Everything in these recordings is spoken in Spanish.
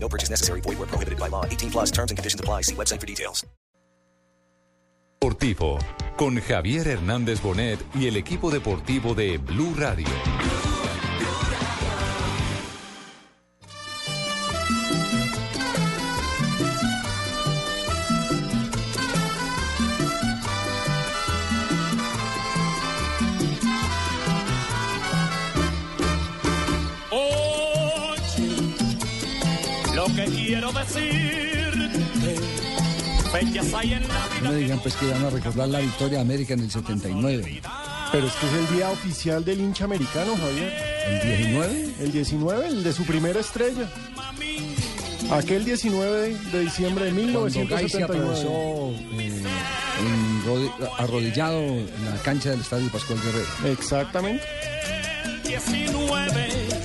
No purchase necessary. Void where prohibited by law. 18 plus terms and conditions apply. See website for details. Quiero decir fechas hay en la vida. No me digan pues que van a recordar la victoria de América en el 79. Pero es que es el día oficial del hincha americano, Javier. ¿El 19? El 19, el de su primera estrella. Aquel 19 de diciembre de Cuando Gai se 1979. atravesó eh, en arrodillado en la cancha del Estadio Pascual Guerrero. Exactamente. 19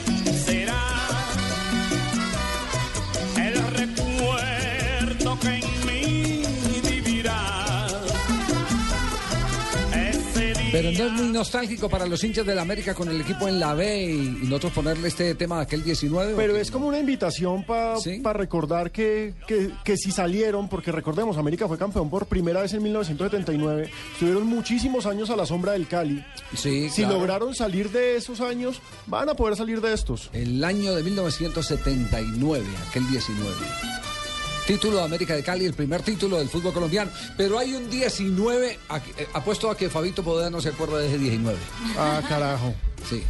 Pero no es muy nostálgico para los hinchas del América con el equipo en la B y, y nosotros ponerle este tema de aquel 19. ¿o Pero es como una invitación para ¿Sí? recordar que, que, que si salieron, porque recordemos, América fue campeón por primera vez en 1979, estuvieron muchísimos años a la sombra del Cali. Sí, Si claro. lograron salir de esos años, van a poder salir de estos. El año de 1979, aquel 19. Título de América de Cali, el primer título del fútbol colombiano. Pero hay un 19, a- eh, apuesto a que Fabito Podeda no se acuerda de ese 19. Ah, carajo. Sí.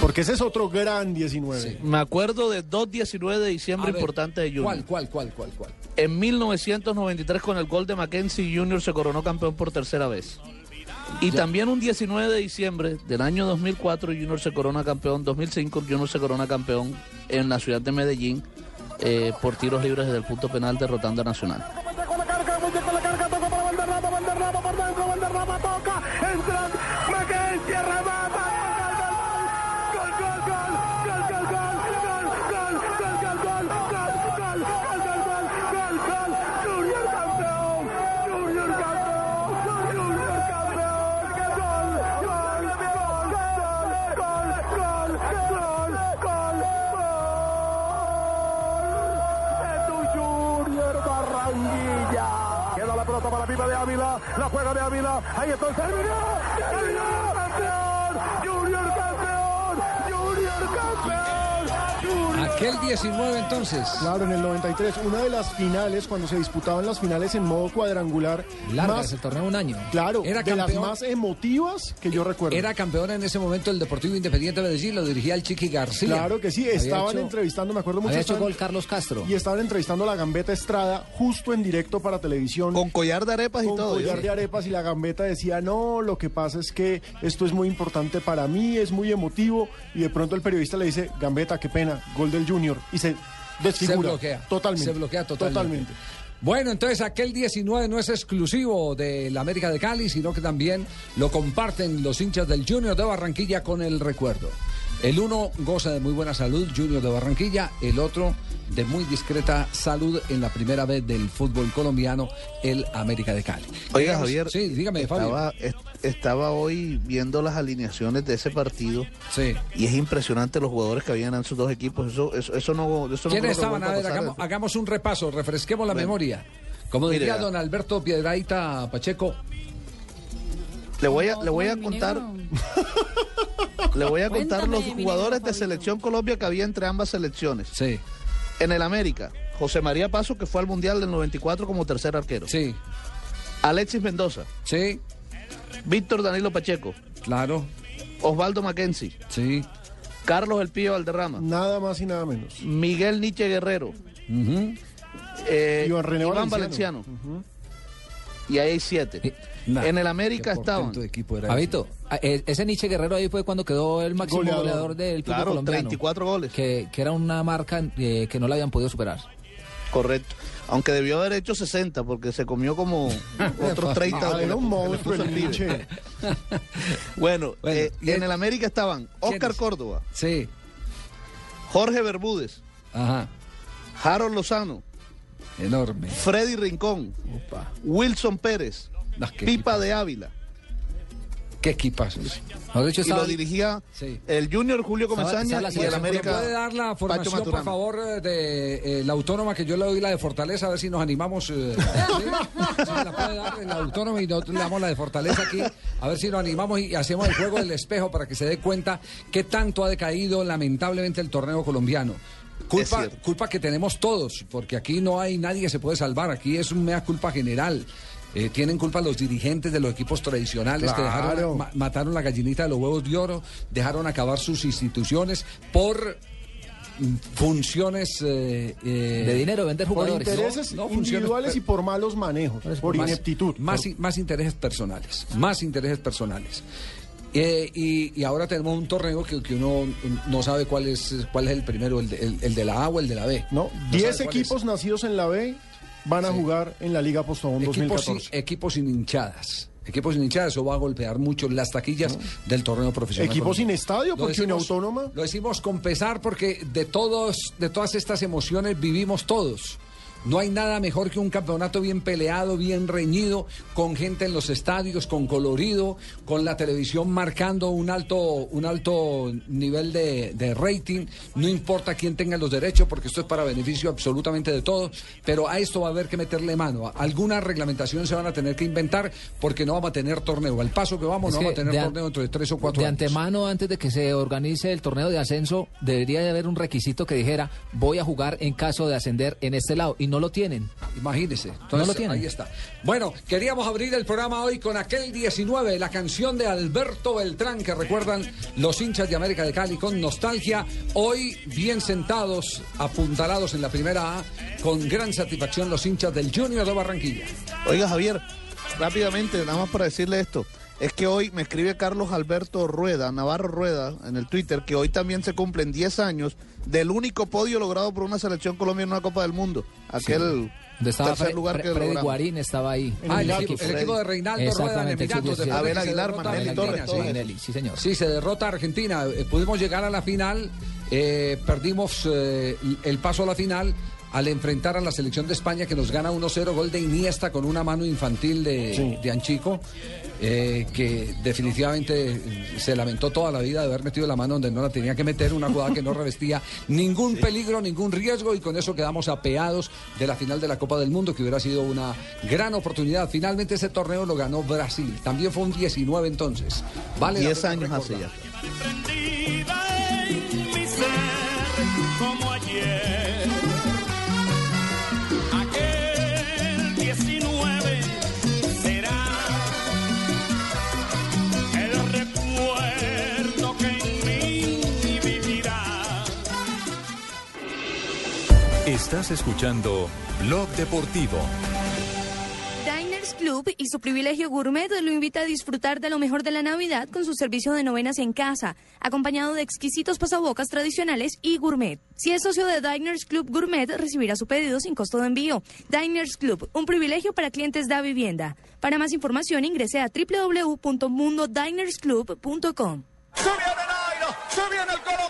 Porque ese es otro gran 19. Me acuerdo de dos 19 de diciembre importantes de Junior. ¿Cuál, cuál, cuál, cuál, cuál? En 1993 con el gol de Mackenzie Junior se coronó campeón por tercera vez. Y también un 19 de diciembre del año 2004 Junior se corona campeón, 2005 Junior se corona campeón en la ciudad de Medellín eh, por tiros libres desde el punto penal derrotando a Nacional. Juega de Ávila, ahí está terminó, terminó, campeón, Junior campeón, Junior campeón. Aquel 19 entonces. Claro, en el 93, una de las finales, cuando se disputaban las finales en modo cuadrangular, Largas, más, el torneo un año. claro, Era de las más emotivas que yo recuerdo. Era campeón en ese momento el Deportivo Independiente de Medellín, lo dirigía el Chiqui García. Claro que sí, estaban hecho- entrevistando, me acuerdo mucho. Había hecho estaban- gol Carlos Castro. Y estaban entrevistando a la Gambeta Estrada justo en directo para televisión. Con collar de arepas y con todo. collar de arepas y la gambeta decía, no, lo que pasa es que esto es muy importante para mí, es muy emotivo. Y de pronto el periodista le dice, gambeta, qué pena, gol del Junior. Y se desfigura. Se bloquea. Totalmente. Se bloquea totalmente. Totalmente. Bueno, entonces aquel 19 no es exclusivo de la América de Cali, sino que también lo comparten los hinchas del Junior de Barranquilla con el recuerdo. El uno goza de muy buena salud, Junior de Barranquilla, el otro de muy discreta salud en la primera vez del fútbol colombiano, el América de Cali. Oiga, Javier. Sí, dígame, estaba, est- estaba hoy viendo las alineaciones de ese partido Sí. y es impresionante los jugadores que habían en sus dos equipos. Eso, eso, eso no, eso ¿Quiénes estaban? A ver, hagamos, hagamos un repaso, refresquemos la Bueno. memoria. Como diría don Alberto Piedraíta Pacheco, Le voy a, le voy a contar, le voy a contar Cuéntame, los jugadores de selección Colombia que había entre ambas selecciones. sí, En el América, José María Paso, que fue al Mundial del 94 como tercer arquero. sí, Alexis Mendoza, sí, Víctor Danilo Pacheco, claro, Osvaldo Mackenzie, sí. Carlos El Pío Valderrama, Nada más y nada menos. Miguel Nietzsche Guerrero, Ujú. eh, Iván René Iván Valenciano. Valenciano. Y ahí hay siete. Eh, nah, en el América estaban. Fabito, a- e- ese Nietzsche Guerrero ahí fue cuando quedó el máximo Goleador. goleador, del fútbol Claro, colombiano. 34 goles. Que, que era una marca eh, que no la habían podido superar. Correcto. Aunque debió haber hecho 60 porque se comió como otros 30. Ah, era un monstruo el. Bueno, Bueno, eh, y en el América estaban Oscar. Córdoba, Sí, Jorge Bermúdez, ajá, Harold Lozano, enorme. Freddy Rincón, Wilson Pérez, No, Pipa equipazo. de Ávila. Qué equipazos. Mejor dicho, Y lo dirigía Sí. el Junior Julio Comesaña y el selección ¿Me América. puede dar la formación, por favor, eh, de eh, la autónoma, que yo le doy la de Fortaleza, a ver si nos animamos. eh, ¿sí? La puede dar la autónoma y nosotros le damos la de Fortaleza aquí, a ver si nos animamos y hacemos el juego del espejo para que se dé cuenta qué tanto ha decaído lamentablemente el torneo colombiano. Culpa, culpa que tenemos todos, porque aquí no hay nadie que se puede salvar, aquí es un mea culpa general. Eh, tienen culpa los dirigentes de los equipos tradicionales que dejaron, ma- mataron la gallinita de los huevos de oro, dejaron acabar sus instituciones por funciones eh, eh, de dinero, vender Por jugadores. intereses no, funciones- individuales y por malos manejos, por más- ineptitud. Más, por- más intereses personales, más intereses personales. Eh, y, y ahora tenemos un torneo que, que uno no sabe cuál es cuál es el primero, el de, el- el de la A o el de la B. No, sabe 10 cuál equipos nacidos en la B van a Sí. jugar en la Liga Postobón equipos sin, 2014. equipos sin hinchadas. Equipos sin hinchadas, eso va a golpear mucho las taquillas del torneo profesional. Equipos sin estadio, porque una autónoma. Lo decimos con pesar porque de todos, de todas estas emociones vivimos todos. No hay nada mejor que un campeonato bien peleado, bien reñido, con gente en los estadios, con colorido, con la televisión marcando un alto, un alto nivel de, de rating. No importa quién tenga los derechos, porque esto es para beneficio absolutamente de todos. Pero a esto va a haber que meterle mano. Alguna reglamentación se van a tener que inventar porque no vamos a tener torneo. Al paso que vamos, Es no vamos a tener de torneo dentro de tres o cuatro de años. antemano, antes de que se organice el torneo de ascenso, debería de haber un requisito que dijera voy a jugar en caso de ascender en este lado. Y no lo tienen. Imagínese. No lo tienen. ahí está. Bueno, queríamos abrir el programa hoy con aquel 19, la canción de Alberto Beltrán, que recuerdan los hinchas de América de Cali con nostalgia. Hoy, bien sentados, apuntalados en la primera A, con gran satisfacción los hinchas del Junior de Barranquilla. Oiga, Javier, rápidamente, nada más para decirle esto. Es que hoy me escribe Carlos Alberto Rueda, Navarro Rueda, en el Twitter, que hoy también se cumplen 10 años del único podio logrado por una selección colombiana en una Copa del Mundo. Aquel estaba tercer Fre- lugar Fre- que Freddy logramos. Guarín estaba ahí. Ah, el, equipo, el Freddy. equipo de Reinaldo Rueda en Exactamente, Emiratos. sí, Abel Aguilar, Argentina, Torres, Magnelli, sí, señor. Sí, se derrota a Argentina. Eh, pudimos llegar a la final, eh, perdimos eh, el paso a la final al enfrentar a la selección de España que nos gana 1-0, gol de Iniesta con una mano infantil de, Sí. de Anchico, eh, que definitivamente se lamentó toda la vida de haber metido la mano donde no la tenía que meter, una jugada que no revestía ningún peligro, ningún riesgo y con eso quedamos apeados de la final de la Copa del Mundo, que hubiera sido una gran oportunidad. Finalmente ese torneo lo ganó Brasil, también fue un 19 entonces. Vale la 10 pena años hace ya. Estás escuchando Blog Deportivo. Diners Club y su privilegio gourmet lo invita a disfrutar de lo mejor de la Navidad con su servicio de novenas en casa, acompañado de exquisitos pasabocas tradicionales y gourmet. Si es socio de Diners Club Gourmet, recibirá su pedido sin costo de envío. Diners Club, un privilegio para clientes de vivienda. Para más información ingrese a www.mundodinersclub.com. Se viene Nairo, se viene el colombiano.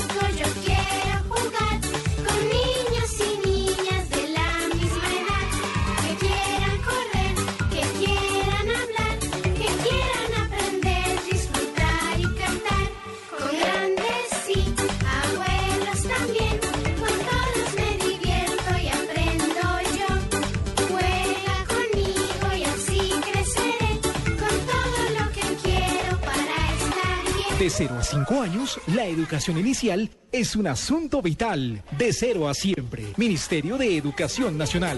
De 0 a 5 años, la educación inicial es un asunto vital. De 0 a siempre. Ministerio de Educación Nacional.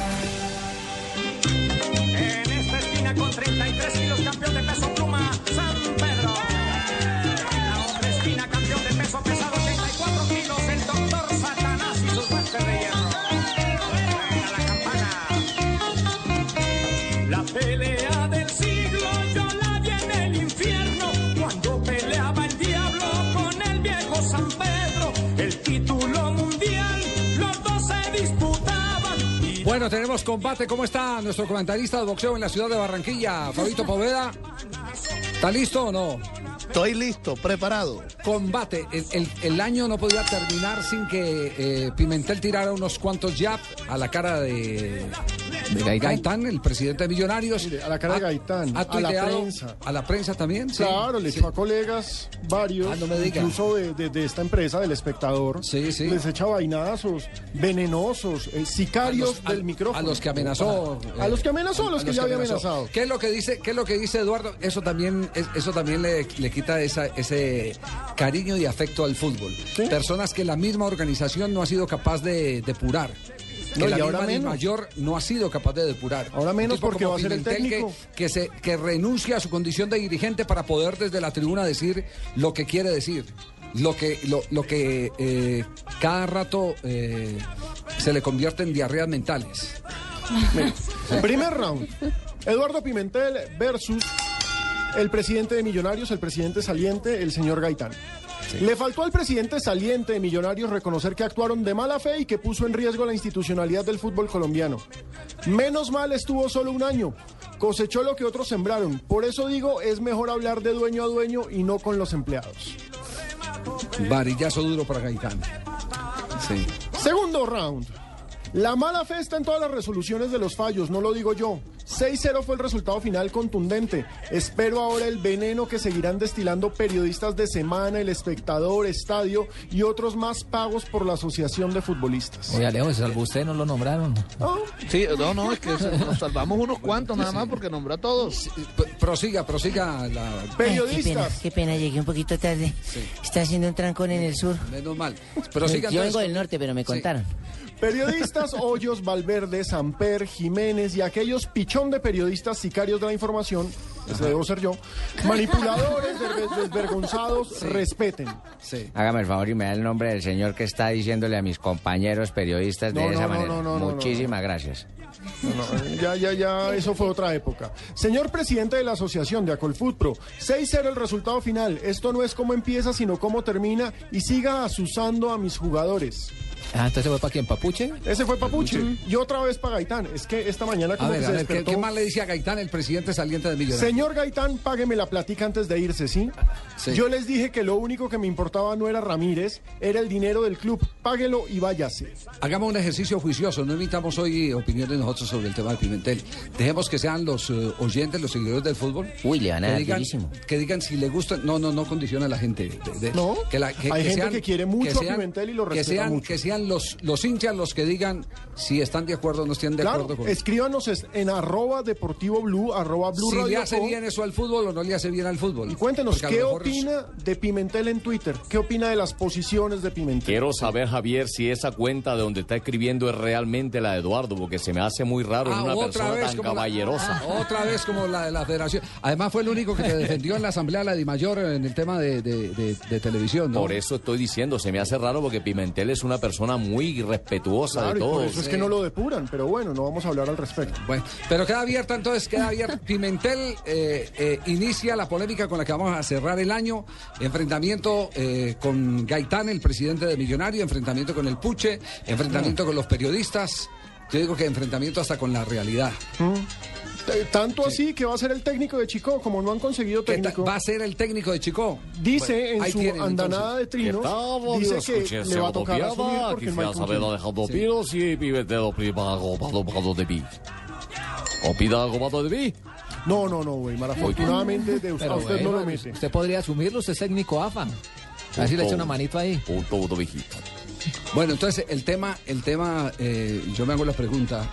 Bueno, tenemos combate. ¿Cómo está nuestro comentarista de boxeo en la ciudad de Barranquilla, Fabito Poveda? ¿Está listo o no? Estoy listo, preparado. Combate. El, el- el año no podía terminar sin que eh, Pimentel tirara unos cuantos jab a la cara de, de Gaitán. el presidente de Millonarios. A la cara de Gaitán, a la prensa. A la prensa también. sí. Claro, le Sí. echó a colegas varios, Ah, no me incluso de, de- de esta empresa, del espectador. Sí, sí. Les echa vainazos, venenosos, eh, sicarios los- del micrófono. A los que amenazó. A los que amenazó, a los que ya había amenazado. ¿Qué es lo que dice, qué es lo que dice Eduardo? Eso también, es- eso también le, le quita esa- ese cariño y afecto al fútbol. Personas que la misma organización no ha sido capaz de depurar. Que No, la y ahora misma menos. mayor no ha sido capaz de depurar. Ahora menos porque va a ser el que- técnico. Que, se, que renuncia a su condición de dirigente para poder desde la tribuna decir lo que quiere decir. Lo que, lo, lo que eh, cada rato eh, se le convierte en diarreas mentales. Primer round. Eduardo Pimentel versus el presidente de Millonarios, el presidente saliente, el señor Gaitán. Le faltó al presidente saliente de Millonarios reconocer que actuaron de mala fe y que puso en riesgo la institucionalidad del fútbol colombiano. Menos mal estuvo solo un año. Cosechó lo que otros sembraron. Por eso digo, es mejor hablar de dueño a dueño y no con los empleados. Varillazo duro para Gaitán. Sí. Segundo round. La mala fe está en todas las resoluciones de los fallos, no lo digo yo. 6-0 fue el resultado final contundente. Espero ahora el veneno que seguirán destilando periodistas de Semana, El Espectador, Estadio y otros más pagos por la Asociación de Futbolistas. Oye, Alejo, se salvó usted, no lo nombraron. Sí, no, no, es que nos salvamos unos cuantos nada más porque nombró a todos. Prosiga, prosiga la. Ay, qué pena, Periodistas. qué pena, llegué un poquito tarde. Está haciendo un trancón en el sur. Menos mal. Prosiga Yo vengo del norte, pero me Sí. contaron. Periodistas Hoyos, Valverde, Samper, Jiménez y aquellos pichón de periodistas sicarios de la información, ese debo ser yo, manipuladores, desver- desvergonzados, respeten. Sí. Hágame el favor y me da el nombre del señor que está diciéndole a mis compañeros periodistas de No, no, esa no, manera. no, no, no, Muchísimas gracias. No, no, ya, ya, ya, eso fue otra época. Señor presidente de la asociación de Acolfutpro, 6-0 el resultado final. Esto no es cómo empieza, sino cómo termina. Y siga asusando a mis jugadores. Ah, entonces fue para quién, Papuche. Ese fue Papuche. Y otra vez para Gaitán. Es que esta mañana A como ver, que a se ver, ¿qué, despertó. qué más le dice a Gaitán el presidente saliente de Millonarios? Señor Gaitán, págueme la platica antes de irse, ¿sí? Sí. Yo les dije que lo único que me importaba no era Ramírez, era el dinero del club. Páguelo y váyase. Hagamos un ejercicio juicioso, no emitamos hoy opiniones nosotros sobre el tema de Pimentel. Dejemos que sean los eh, oyentes, los seguidores del fútbol. Uy, le van a que digan, que digan si le gusta. No, no, no condiciona a la gente. de- de- No, que la- hay gente que quiere mucho a Pimentel y lo que respeta sean, mucho. Que sean los, los hinchas los que digan si están de acuerdo o no están de Claro, acuerdo con escríbanos es- en arroba deportivo blue, arroba blue si le radio hace co. bien eso al fútbol o no le hace bien al fútbol. Y cuéntenos, ¿qué es- opina de Pimentel en Twitter? ¿Qué opina de las posiciones de Pimentel? Quiero saber, Javier, si esa cuenta de donde está escribiendo es realmente la de Eduardo, porque se me hace muy raro en Ah, una persona tan la- caballerosa. ah, otra vez como la de la federación. Además fue el único que te defendió en la asamblea la Dimayor en el tema de, de- de- de televisión, ¿no? Por eso estoy diciendo, se me hace raro porque Pimentel es una persona muy respetuosa Claro, de por todos. eso es que no lo depuran, pero bueno, no vamos a hablar al respecto. Bueno, pero queda abierta entonces, queda abierta. Pimentel eh, eh, inicia la polémica con la que vamos a cerrar el año. Enfrentamiento eh, con Gaitán, el presidente de Millonario, enfrentamiento con el Puche, enfrentamiento con los periodistas. Yo digo que enfrentamiento hasta con la realidad. T- Tanto así que va a ser el técnico de Chico, como no han conseguido ¿Qué ta- técnico. ¿Va a ser el técnico de Chico? Dice Bueno, en su tienen, andanada de trinos, Estamos dice que le va a tocar asumir porque que no hay dejando Sí. pilos y vive de lo privado pagado pagado de mí. ¿O pida algo más de mí? No, no, no, güey. Afortunadamente de usted, Pero usted no bueno, lo mete. Usted podría asumirlo, usted es técnico AFA. A ver si le echa una manito ahí. Punto, punto, viejito. Bueno, entonces el tema, el tema, eh, yo me hago la pregunta,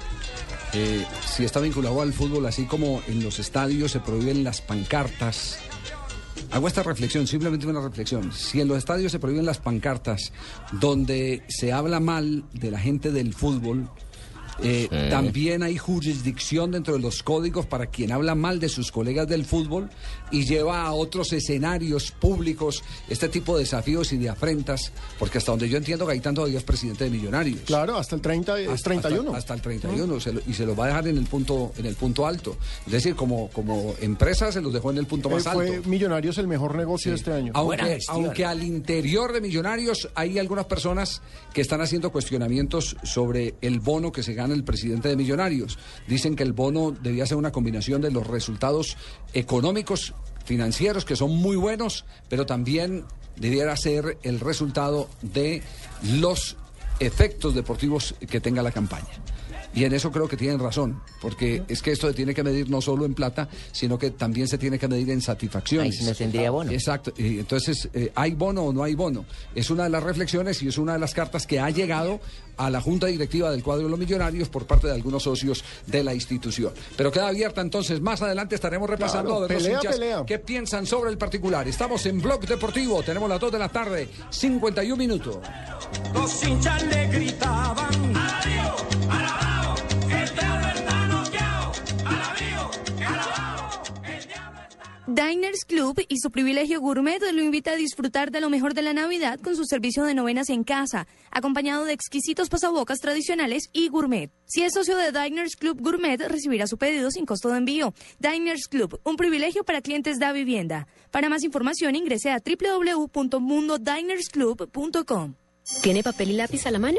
eh, si está vinculado al fútbol, así como en los estadios se prohíben las pancartas. Hago esta reflexión, simplemente una reflexión. Si en los estadios se prohíben las pancartas donde se habla mal de la gente del fútbol, eh, Sí. también hay jurisdicción dentro de los códigos para quien habla mal de sus colegas del fútbol y lleva a otros escenarios públicos este tipo de desafíos y de afrentas, porque hasta donde yo entiendo, Gaitán todavía es presidente de Millonarios. Claro, hasta el 30, es Hasta- 31. Hasta, hasta el 31 se lo- y se lo va a dejar en el punto en el punto alto. Es decir, como, como empresa se los dejó en el punto Eh, más alto. fue Millonarios el mejor negocio de este año. Aunque, aunque al interior de Millonarios hay algunas personas que están haciendo cuestionamientos sobre el bono que se gana el presidente de Millonarios. Dicen que el bono debía ser una combinación de los resultados económicos, financieros, que son muy buenos, pero también debiera ser el resultado de los efectos deportivos que tenga la campaña. Y en eso creo que tienen razón, porque es que esto se tiene que medir no solo en plata, sino que también se tiene que medir en satisfacciones. Ahí sí no tendría bono. Exacto. Y entonces, eh, ¿hay bono o no hay bono? Es una de las reflexiones y es una de las cartas que ha llegado a la Junta Directiva del Cuadro de los Millonarios por parte de algunos socios de la institución. Pero queda abierta entonces. Más adelante estaremos repasando Claro, a ver los hinchas pelea. qué piensan sobre el particular. Estamos en Blog Deportivo. Tenemos las 2 de la tarde, 51 minutos. Los hinchas le gritaban Diners Club y su privilegio gourmet lo invita a disfrutar de lo mejor de la Navidad con su servicio de novenas en casa, acompañado de exquisitos pasabocas tradicionales y gourmet. Si es socio de Diners Club Gourmet, recibirá su pedido sin costo de envío. Diners Club, un privilegio para clientes da vivienda. Para más información ingrese a www.mundodinersclub.com. ¿Tiene papel y lápiz a la mano?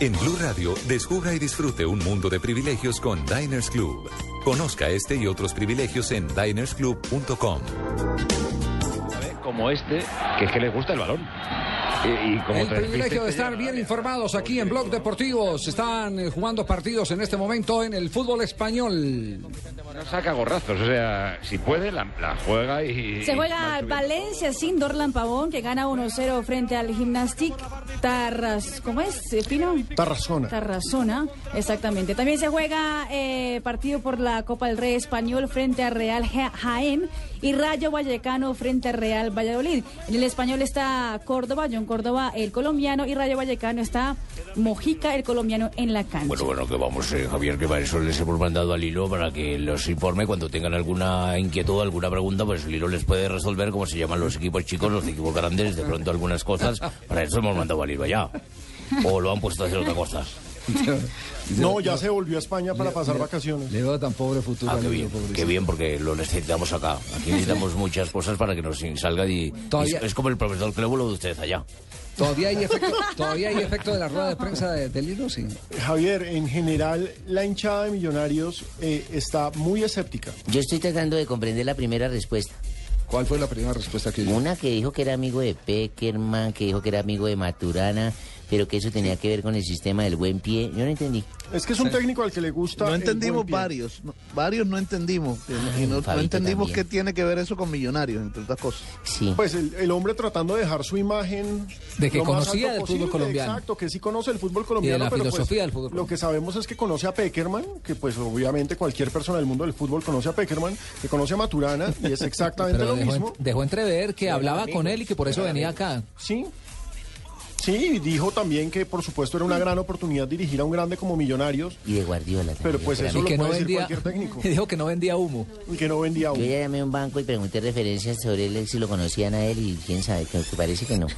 En Blue Radio, descubra y disfrute un mundo de privilegios con Diners Club. Conozca este y otros privilegios en dinersclub.com. como este, que es que les gusta el balón. Y, y como El privilegio de estar bien informados aquí en Blog Deportivo. Se están eh, jugando partidos en este momento en el fútbol español. no saca gorrazos, o sea, si puede, la, la juega y... Se juega Valencia sin Dorlan Pavón, que gana 1-0 frente al Gimnastic Tarras. ¿Cómo es, Pino? Tarrazona. Tarrazona, exactamente. También se juega eh, partido por la Copa del Rey Español frente a Real Ja- Jaén y Rayo Vallecano frente a Real Valladolid. En el español está Córdoba, John Córdoba, el colombiano, y Rayo Vallecano está Mojica, el colombiano, en la cancha. Bueno, bueno, que vamos, eh, Javier, que para eso les hemos mandado al hilo para que los informe cuando tengan alguna inquietud, alguna pregunta, pues el hilo les puede resolver cómo se llaman los equipos chicos, los equipos grandes, de pronto algunas cosas. Para eso hemos mandado al hilo allá. O lo han puesto a hacer otra cosa. No, ya se volvió a España para pasar vacaciones. Le veo tan pobre futuro. Ah, qué bien, qué bien, porque lo necesitamos acá. Aquí necesitamos muchas cosas para que nos salga y, Todavía- es, como el profesor Clébulo de ustedes allá. ¿Todavía hay efecto, todavía hay efecto de la rueda de prensa de- hilo? Sí. Javier, en general, la hinchada de Millonarios eh, está muy escéptica. Yo estoy tratando de comprender la primera respuesta. ¿Cuál fue la primera respuesta que dio? Una que dijo que era amigo de Peckerman, que dijo que era amigo de Maturana, pero que eso tenía que ver con el sistema del buen pie. Yo no entendí. Es que es un técnico al que le gusta. No el entendimos buen pie. varios, no- varios no entendimos. que no- y no, no Fabito entendimos también. qué tiene que ver eso con millonarios, entre otras cosas. Pues el, el hombre tratando de dejar su imagen. De que conocía del fútbol colombiano. Exacto, que sí conoce el fútbol colombiano. la pero pues, filosofía del fútbol Lo que sabemos es que conoce a Peckerman, que pues obviamente cualquier persona del mundo del fútbol conoce a Peckerman, que conoce a Maturana, y es exactamente Pero lo dejó, mismo. dejó entrever que hablaba amigos, con él y que por eso venía amigos. acá. Sí. Sí, dijo también que por supuesto era una gran oportunidad dirigir a un grande como Millonarios. Y de Guardiola también. Pero pues eso lo que puede no decir vendía, cualquier técnico. dijo que no vendía humo. Y que no vendía Yo humo. ya llamé a un banco y pregunté referencias sobre él, si lo conocían a él y quién sabe, que, que parece que no.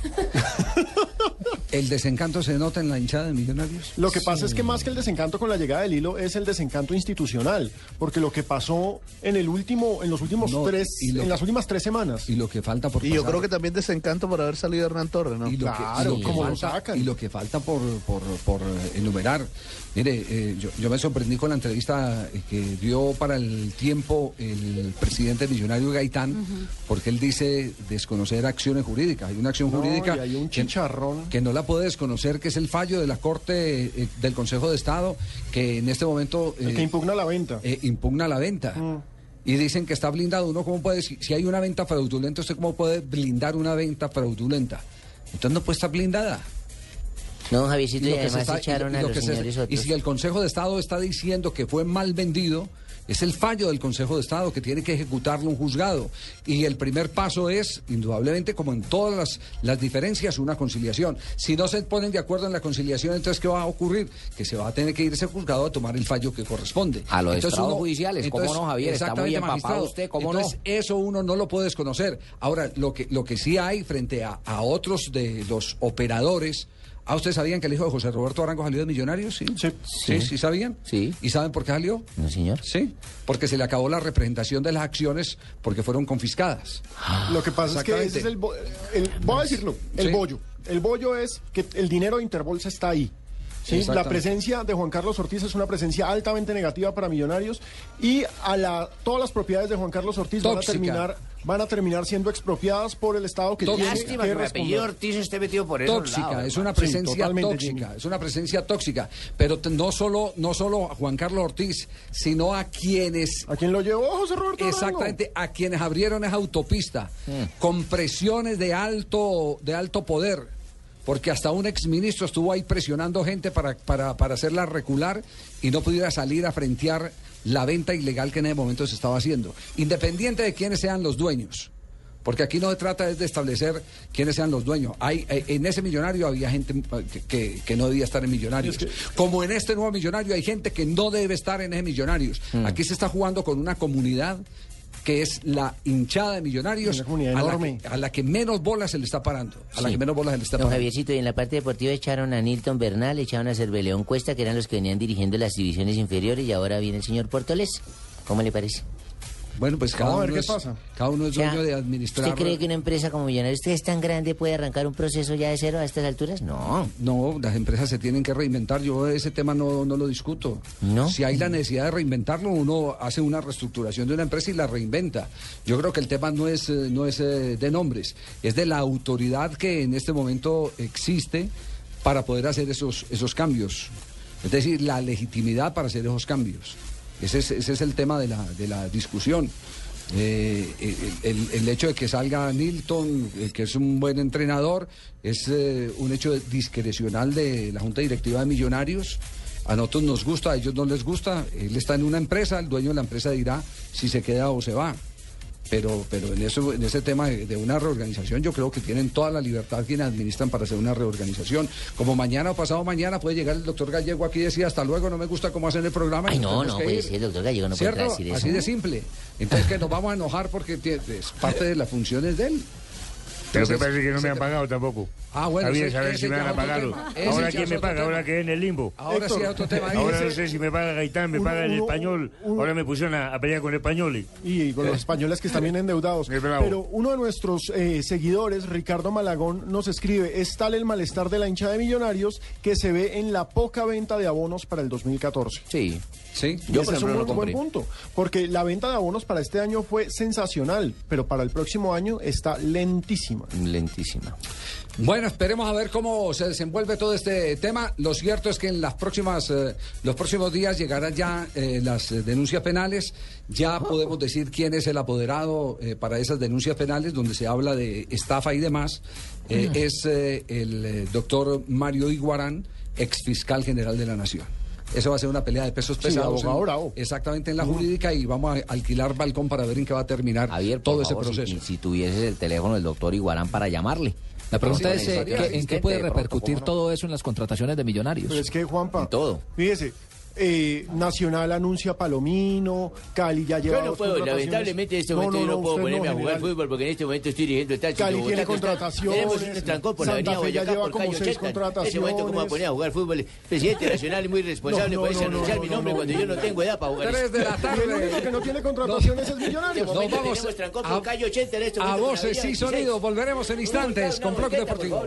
¿El desencanto se nota en la hinchada de Millonarios? Lo que pasa es que más que el desencanto con la llegada del hilo es el desencanto institucional, porque lo que pasó en el último, en los últimos No, tres, y lo- en las últimas tres semanas. Y lo que falta por Y yo creo que también desencanto por haber salido Hernán Torres, ¿no? y lo Claro, que, y lo que como lo falta, sacan. y lo que falta por, por, por, enumerar. Mire, eh, yo, yo me sorprendí con la entrevista eh, que dio para el tiempo el presidente millonario Gaitán, porque él dice desconocer acciones jurídicas. Hay una acción No, jurídica y hay un que- chicharrón. que no la puede desconocer, que es el fallo de la Corte eh, del Consejo de Estado, que en este momento El eh, que impugna la venta. eh, impugna la venta. Y dicen que está blindado. Uno, ¿cómo puede, si, si hay una venta fraudulenta, usted cómo puede blindar una venta fraudulenta? Entonces no puede estar blindada. No, Javiercito, y, lo que se además está- echaron y a lo los que se- señores y si el Consejo de Estado está diciendo que fue mal vendido, es el fallo del Consejo de Estado que tiene que ejecutarlo un juzgado. Y el primer paso es, indudablemente, como en todas las, las diferencias, una conciliación. Si no se ponen de acuerdo en la conciliación, entonces, ¿qué va a ocurrir? Que se va a tener que ir ese juzgado a tomar el fallo que corresponde. A los Entonces, uno- judiciales, ¿cómo no, Javier? Está muy exactamente, empapado magistrado. usted, ¿cómo no? Entonces, eso uno no lo puede desconocer. Ahora, lo que, lo que sí hay frente a, a otros de los operadores. ¿Ah, ustedes sabían que el hijo de José Roberto Arango salió de Millonarios? Sí. Sí, sí, Sí. sabían. Sí. ¿Y saben por qué salió? No, señor. Sí, porque se le acabó la representación de las acciones porque fueron confiscadas. Lo que pasa es que ese es el, bo- el- voy a decirlo, el Sí. bollo. El bollo es que el dinero de Interbolsa está ahí. ¿Sí? La presencia de Juan Carlos Ortiz es una presencia altamente negativa para Millonarios y a la, todas las propiedades de Juan Carlos Ortiz van a Tóxica. terminar van a terminar siendo expropiadas por el Estado que tiene Lástima que que mi apellido. Ortiz esté metido por esos tóxica, lados, es una presencia Sí, tóxica, Jimmy. es una presencia tóxica, pero no solo no solo a Juan Carlos Ortiz, sino a quienes ¿A quién lo llevó José Roberto Arango? Exactamente, a quienes abrieron esa autopista con presiones de alto, de alto poder. Porque hasta un exministro estuvo ahí presionando gente para, para, para hacerla recular y no pudiera salir a frentear la venta ilegal que en ese momento se estaba haciendo. Independiente de quiénes sean los dueños. Porque aquí no se trata es de establecer quiénes sean los dueños. Hay, eh, en ese millonario había gente eh, que, que- que no debía estar en millonarios. Como en este nuevo millonario hay gente que no debe estar en ese millonarios. Aquí se está jugando con una comunidad que es la hinchada de millonarios a la, enorme. que, a la que menos bolas se le está parando. A la Sí. que menos bolas se le está Don parando. Javiercito, y en la parte deportiva echaron a Nilton Bernal, echaron a Cerveleón Cuesta, que eran los que venían dirigiendo las divisiones inferiores, y ahora viene el señor Portoles. ¿Cómo le parece? Bueno, pues cada Vamos a ver uno, qué es, pasa. cada uno es O sea, dueño de administrar. ¿Usted cree que una empresa como Millonarios, usted es tan grande, puede arrancar un proceso ya de cero a estas alturas? No. No, las empresas se tienen que reinventar. Yo ese tema no, no lo discuto. ¿No? Si hay la necesidad de reinventarlo, uno hace una reestructuración de una empresa y la reinventa. Yo creo que el tema no es, eh, no es eh, de nombres, es de la autoridad que en este momento existe para poder hacer esos, esos cambios. Es decir, la legitimidad para hacer esos cambios. Ese es, el tema de la, de la discusión. Eh, el, el- el hecho de que salga Nilton, eh, que es un buen entrenador, es eh, un hecho discrecional de la Junta Directiva de Millonarios. A nosotros nos gusta, a ellos no les gusta. Él está en una empresa, el dueño de la empresa dirá si se queda o se va. Pero, pero en, eso, en ese tema de, de una reorganización, yo creo que tienen toda la libertad quienes administran para hacer una reorganización. Como mañana o pasado mañana puede llegar el doctor Gallego aquí y decir hasta luego, no me gusta cómo hacen el programa. Ay, no, no puede ir. ser, el doctor Gallego no puede ¿Cierto? decir eso. Así de simple. Entonces que nos vamos a enojar porque es parte de las funciones de él. Pero que parece que no me han pagado tampoco. Ah, bueno, Había saber si me van a pagar. Ahora quién me paga, ahora que en el limbo. Ahora sí, otro tema. Ahí Ahora ese- no sé si me paga Gaitán, me paga el español. Ahora me pusieron a, a pelear con españoles. y con los españoles que están bien endeudados. Es bravo. Pero uno de nuestros eh, seguidores, Ricardo Malagón, nos escribe, es tal el malestar de la hincha de millonarios que se ve en la poca venta de abonos para el 2014. Sí. Sí. Yo, ese por es un buen punto, porque la venta de abonos para este año fue sensacional, pero para el próximo año está lentísima. Lentísima. Bueno, esperemos a ver cómo se desenvuelve todo este tema. Lo cierto es que en las próximas, eh, los próximos días llegarán ya eh, las eh, denuncias penales. Ya podemos decir quién es el apoderado eh, para esas denuncias penales, donde se habla de estafa y demás. Eh, Es eh, el doctor Mario Iguarán, ex fiscal general de la Nación. Eso va a ser una pelea de pesos Sí, pesados. abogado en- bravo. exactamente en la jurídica y vamos a alquilar balcón para ver en qué va a terminar Javier, todo favor, ese si- proceso. Si, tuvieses el teléfono del doctor Iguarán para llamarle. La pregunta Sí, es, eh, estaría ¿qué- ¿en qué puede pronto, repercutir todo eso en las contrataciones de millonarios? Pero es que, Juanpa, todo. fíjese, eh, Nacional anuncia Palomino, Cali ya lleva Yo no puedo, lamentablemente en este momento yo no, puedo ponerme a jugar fútbol porque en este momento estoy dirigiendo el Táchira. Cali tiene contrataciones, Tenemos un trancón por la Santa avenida Fe ya Boyacá lleva por como calle seis 80. En este momento, ¿cómo voy a poner a jugar fútbol? Presidente nacional y muy responsable, No, no, no, no, anunciar no, mi no, nombre no, cuando no. yo no tengo edad para jugar. Tres de la Y el tarde. único que no tiene contrataciones es Millonarios. Nos Nos vamos tenemos trancón por a, calle 80 en este a la voces avenida y 26. sonidos. Volveremos en instantes con Blog Deportivo.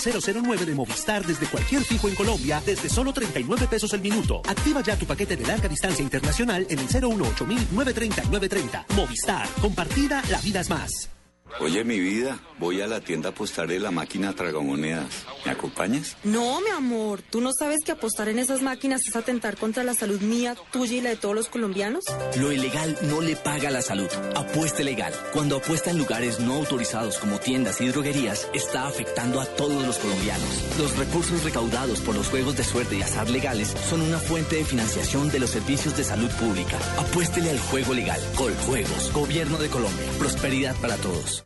009 de Movistar desde cualquier fijo en Colombia desde solo 39 pesos el minuto. Activa ya tu paquete de larga distancia internacional en el 018 930 930. Movistar. Compartida, la vida es más. Oye, mi vida, voy a la tienda a apostar de la máquina tragamonedas. ¿Me acompañas? No, mi amor, ¿tú no sabes que apostar en esas máquinas es atentar contra la salud mía, tuya y la de todos los colombianos? Lo ilegal no le paga a la salud. Apueste legal. Cuando apuesta en lugares no autorizados como tiendas y droguerías, está afectando a todos los colombianos. Los recursos recaudados por los juegos de suerte y azar legales son una fuente de financiación de los servicios de salud pública. Apuéstele al juego legal. Coljuegos. Gobierno de Colombia. Prosperidad para todos.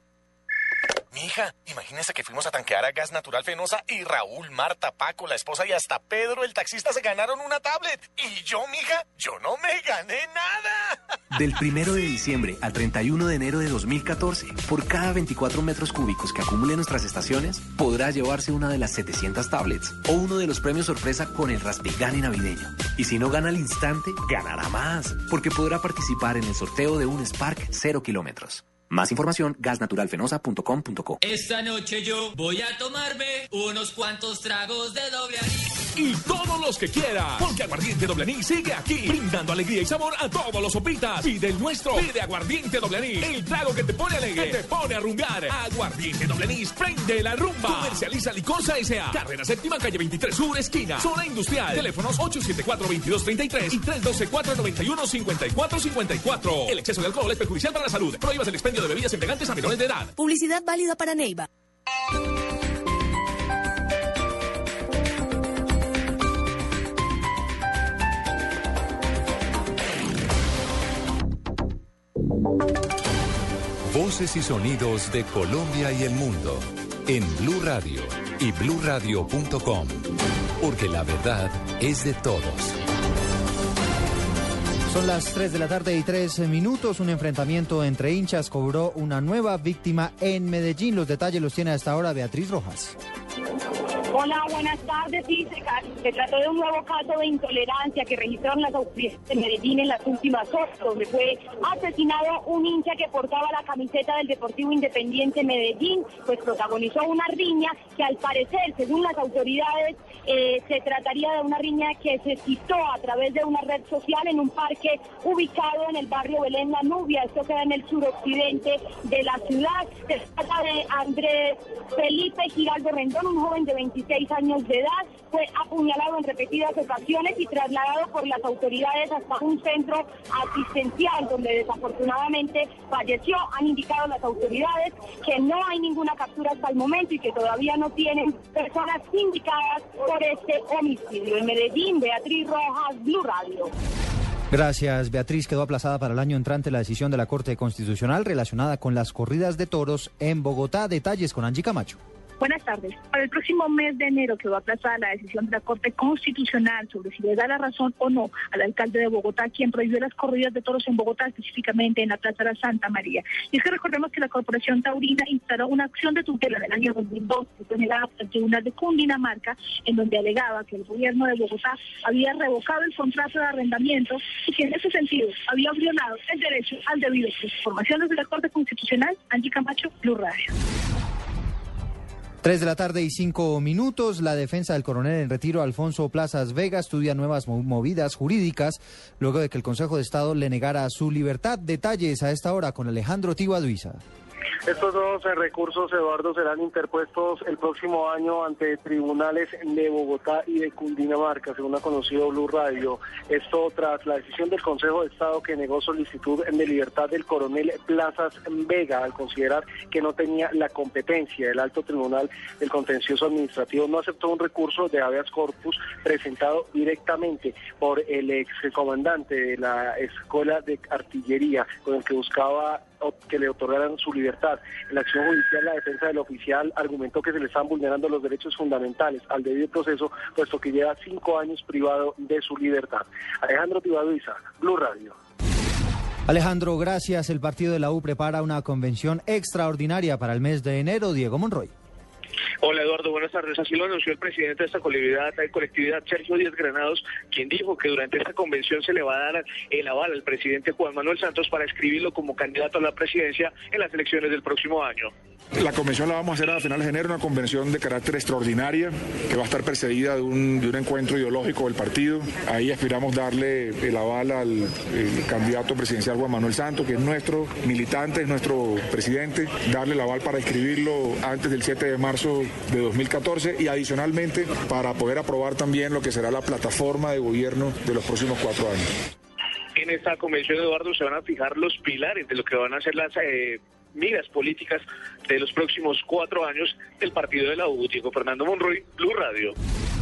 Mija, imagínese que fuimos a tanquear a Gas Natural Fenosa y Raúl, Marta, Paco, la esposa y hasta Pedro, el taxista, se ganaron una tablet. Y yo, mija, yo no me gané nada. Del 1 de diciembre al 31 de enero de 2014, por cada 24 metros cúbicos que acumule nuestras estaciones, podrá llevarse una de las 700 tablets o uno de los premios sorpresa con el Raspigani navideño. Y si no gana al instante, ganará más, porque podrá participar en el sorteo de un Spark 0 kilómetros. Más información, gasnaturalfenosa.com.co. Esta noche yo voy a tomarme unos cuantos tragos de doble anís. Y todos los que quiera, porque Aguardiente Doble Anís sigue aquí, brindando alegría y sabor a todos los sopitas. Pide el nuestro, pide Aguardiente Doble Anís, el trago que te pone alegre, que te pone a rumbear. Aguardiente Doble Anís, prende la rumba. Comercializa Licosa S.A. Carrera Séptima, calle 23 Sur, esquina, zona industrial. Teléfonos 874-2233 y 312-491-5454. El exceso de alcohol es perjudicial para la salud. Prohíbas el expendio de bebidas embriagantes a menores de edad. Publicidad válida para Neiva. Voces y sonidos de Colombia y el mundo en Blue Radio y bluradio.com, porque la verdad es de todos. Son las 3 de la tarde y 3 minutos. Un enfrentamiento entre hinchas cobró una nueva víctima en Medellín. Los detalles los tiene hasta ahora Beatriz Rojas. Hola, buenas tardes. Sí, se, trató de un nuevo caso de intolerancia que registraron las autoridades de Medellín en las últimas horas, donde fue asesinado un hincha que portaba la camiseta del Deportivo Independiente Medellín, pues protagonizó una riña que al parecer, según las autoridades, eh, se trataría de una riña que se citó a través de una red social en un parque ubicado en el barrio Belén La Nubia. Esto queda en el suroccidente de la ciudad. Se trata de Andrés Felipe Giraldo Rendón, un joven de 26 años de edad. Fue apuñalado en repetidas ocasiones y trasladado por las autoridades hasta un centro asistencial donde desafortunadamente falleció. Han indicado las autoridades que no hay ninguna captura hasta el momento y que todavía no tienen personas indicadas por este homicidio. En Medellín, Beatriz Rojas, Blue Radio. Gracias, Beatriz. Quedó aplazada para el año entrante la decisión de la Corte Constitucional relacionada con las corridas de toros en Bogotá. Detalles con Angie Camacho. Buenas tardes. Para el próximo mes de enero quedó aplazada la decisión de la Corte Constitucional sobre si le da la razón o no al alcalde de Bogotá, quien prohibió las corridas de toros en Bogotá, específicamente en la Plaza de la Santa María. Y es que recordemos que la Corporación Taurina instaló una acción de tutela en el año 2002 que fue negada por el Tribunal de Cundinamarca, en donde alegaba que el gobierno de Bogotá había revocado el contrato de arrendamiento y que en ese sentido había violado el derecho al debido proceso. Informaciones de la Corte Constitucional, Angie Camacho, Blue Radio. Tres de la tarde y cinco minutos. La defensa del coronel en retiro Alfonso Plazas Vega estudia nuevas mo- movidas jurídicas luego de que el Consejo de Estado le negara su libertad. Detalles a esta hora con Alejandro Tibaduiza. Estos dos recursos, Eduardo, serán interpuestos el próximo año ante tribunales de Bogotá y de Cundinamarca, según ha conocido Blue Radio. Esto tras la decisión del Consejo de Estado que negó solicitud de libertad del coronel Plazas Vega al considerar que no tenía la competencia. El alto tribunal del contencioso administrativo no aceptó un recurso de habeas corpus presentado directamente por el ex comandante de la Escuela de Artillería, con el que buscaba que le otorgaran su libertad. En la acción judicial, la defensa del oficial argumentó que se le están vulnerando los derechos fundamentales al debido proceso, puesto que lleva cinco años privado de su libertad. Alejandro Tibaduiza, Blue Radio. Alejandro, gracias. El partido de la U prepara una convención extraordinaria para el mes de enero. Diego Monroy. Hola Eduardo, buenas tardes. Así lo anunció el presidente de esta colectividad, colectividad Sergio Díaz Granados, quien dijo que durante esta convención se le va a dar el aval al presidente Juan Manuel Santos para escribirlo como candidato a la presidencia en las elecciones del próximo año. La convención la vamos a hacer a finales de enero, una convención de carácter extraordinaria que va a estar precedida de un, de un encuentro ideológico del partido. Ahí aspiramos darle el aval al candidato presidencial Juan Manuel Santos, que es nuestro militante, es nuestro presidente, darle el aval para inscribirlo antes del 7 de marzo de 2014 y adicionalmente para poder aprobar también lo que será la plataforma de gobierno de los próximos cuatro años. En esta convención, Eduardo, se van a fijar los pilares de lo que van a ser las eh, miras políticas de los próximos cuatro años del partido de la U. Diego Fernando Monroy, Blue Radio.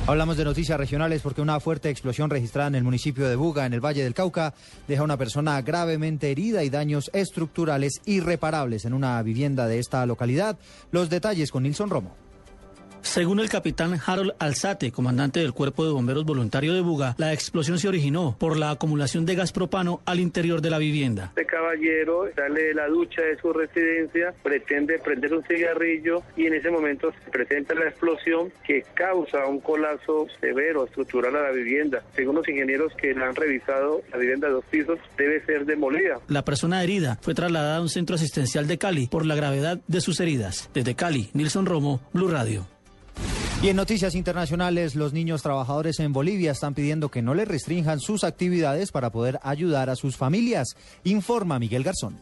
Hablamos de noticias regionales porque una fuerte explosión registrada en el municipio de Buga, en el Valle del Cauca, deja a una persona gravemente herida y daños estructurales irreparables en una vivienda de esta localidad. Los detalles con Nilson Romo. Según el capitán Harold Alzate, comandante del Cuerpo de Bomberos Voluntario de Buga, la explosión se originó por la acumulación de gas propano al interior de la vivienda. Este caballero sale de la ducha de su residencia, pretende prender un cigarrillo y en ese momento se presenta la explosión que causa un colapso severo estructural a la vivienda. Según los ingenieros que la han revisado, la vivienda de dos pisos debe ser demolida. La persona herida fue trasladada a un centro asistencial de Cali por la gravedad de sus heridas. Desde Cali, Nilson Romo, Blue Radio. Y en noticias internacionales, los niños trabajadores en Bolivia están pidiendo que no les restrinjan sus actividades para poder ayudar a sus familias. Informa Miguel Garzón.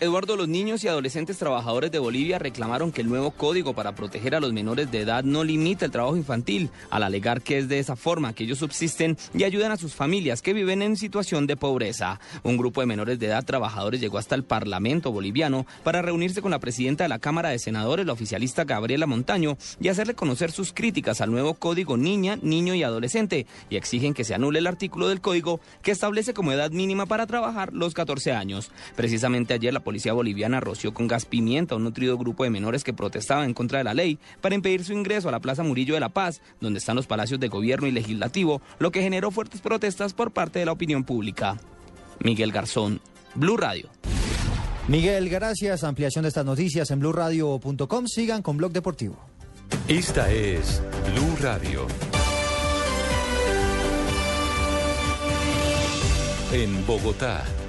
Eduardo, los niños y adolescentes trabajadores de Bolivia reclamaron que el nuevo código para proteger a los menores de edad no limita el trabajo infantil, al alegar que es de esa forma que ellos subsisten y ayudan a sus familias que viven en situación de pobreza. Un grupo de menores de edad trabajadores llegó hasta el Parlamento boliviano para reunirse con la presidenta de la Cámara de Senadores, la oficialista Gabriela Montaño, y hacerle conocer sus críticas al nuevo código niña, niño y adolescente, y exigen que se anule el artículo del código que establece como edad mínima para trabajar los 14 años. Precisamente ayer la policía boliviana roció con gas pimienta a un nutrido grupo de menores que protestaban en contra de la ley para impedir su ingreso a la Plaza Murillo de la Paz, donde están los palacios de gobierno y legislativo, lo que generó fuertes protestas por parte de la opinión pública. Miguel Garzón, Blue Radio. Miguel, gracias. Ampliación de estas noticias en blurradio.com. Sigan con Blog Deportivo. Esta es Blue Radio. En Bogotá,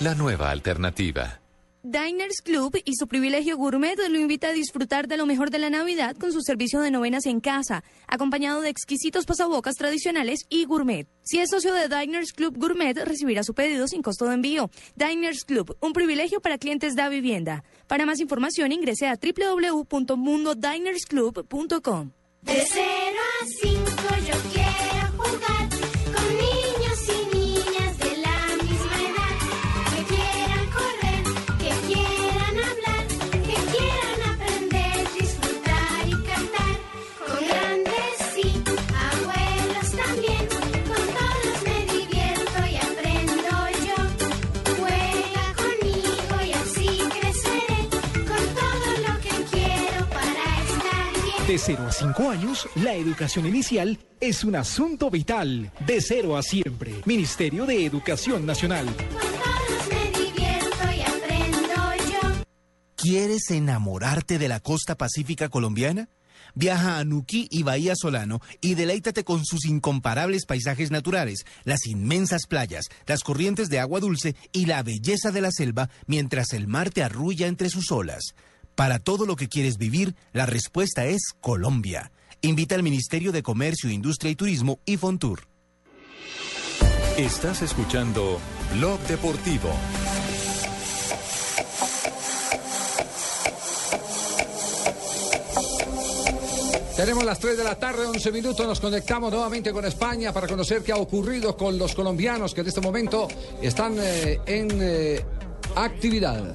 la nueva alternativa. Diners Club y su privilegio gourmet lo invita a disfrutar de lo mejor de la Navidad con su servicio de novenas en casa, acompañado de exquisitos pasabocas tradicionales y gourmet. Si es socio de Diners Club Gourmet, recibirá su pedido sin costo de envío. Diners Club, un privilegio para clientes da vivienda. Para más información ingrese a www.mundodinersclub.com. De 0 a De 0 a 5 años, la educación inicial es un asunto vital. De 0 a siempre. Ministerio de Educación Nacional. ¿Quieres enamorarte de la costa pacífica colombiana? Viaja a Nuquí y Bahía Solano y deleítate con sus incomparables paisajes naturales, las inmensas playas, las corrientes de agua dulce y la belleza de la selva mientras el mar te arrulla entre sus olas. Para todo lo que quieres vivir, la respuesta es Colombia. Invita al Ministerio de Comercio, Industria y Turismo y Fontur. Estás escuchando Blog Deportivo. Tenemos las 3 de la tarde, 11 minutos, nos conectamos nuevamente con España para conocer qué ha ocurrido con los colombianos que en este momento están eh, en eh, actividad.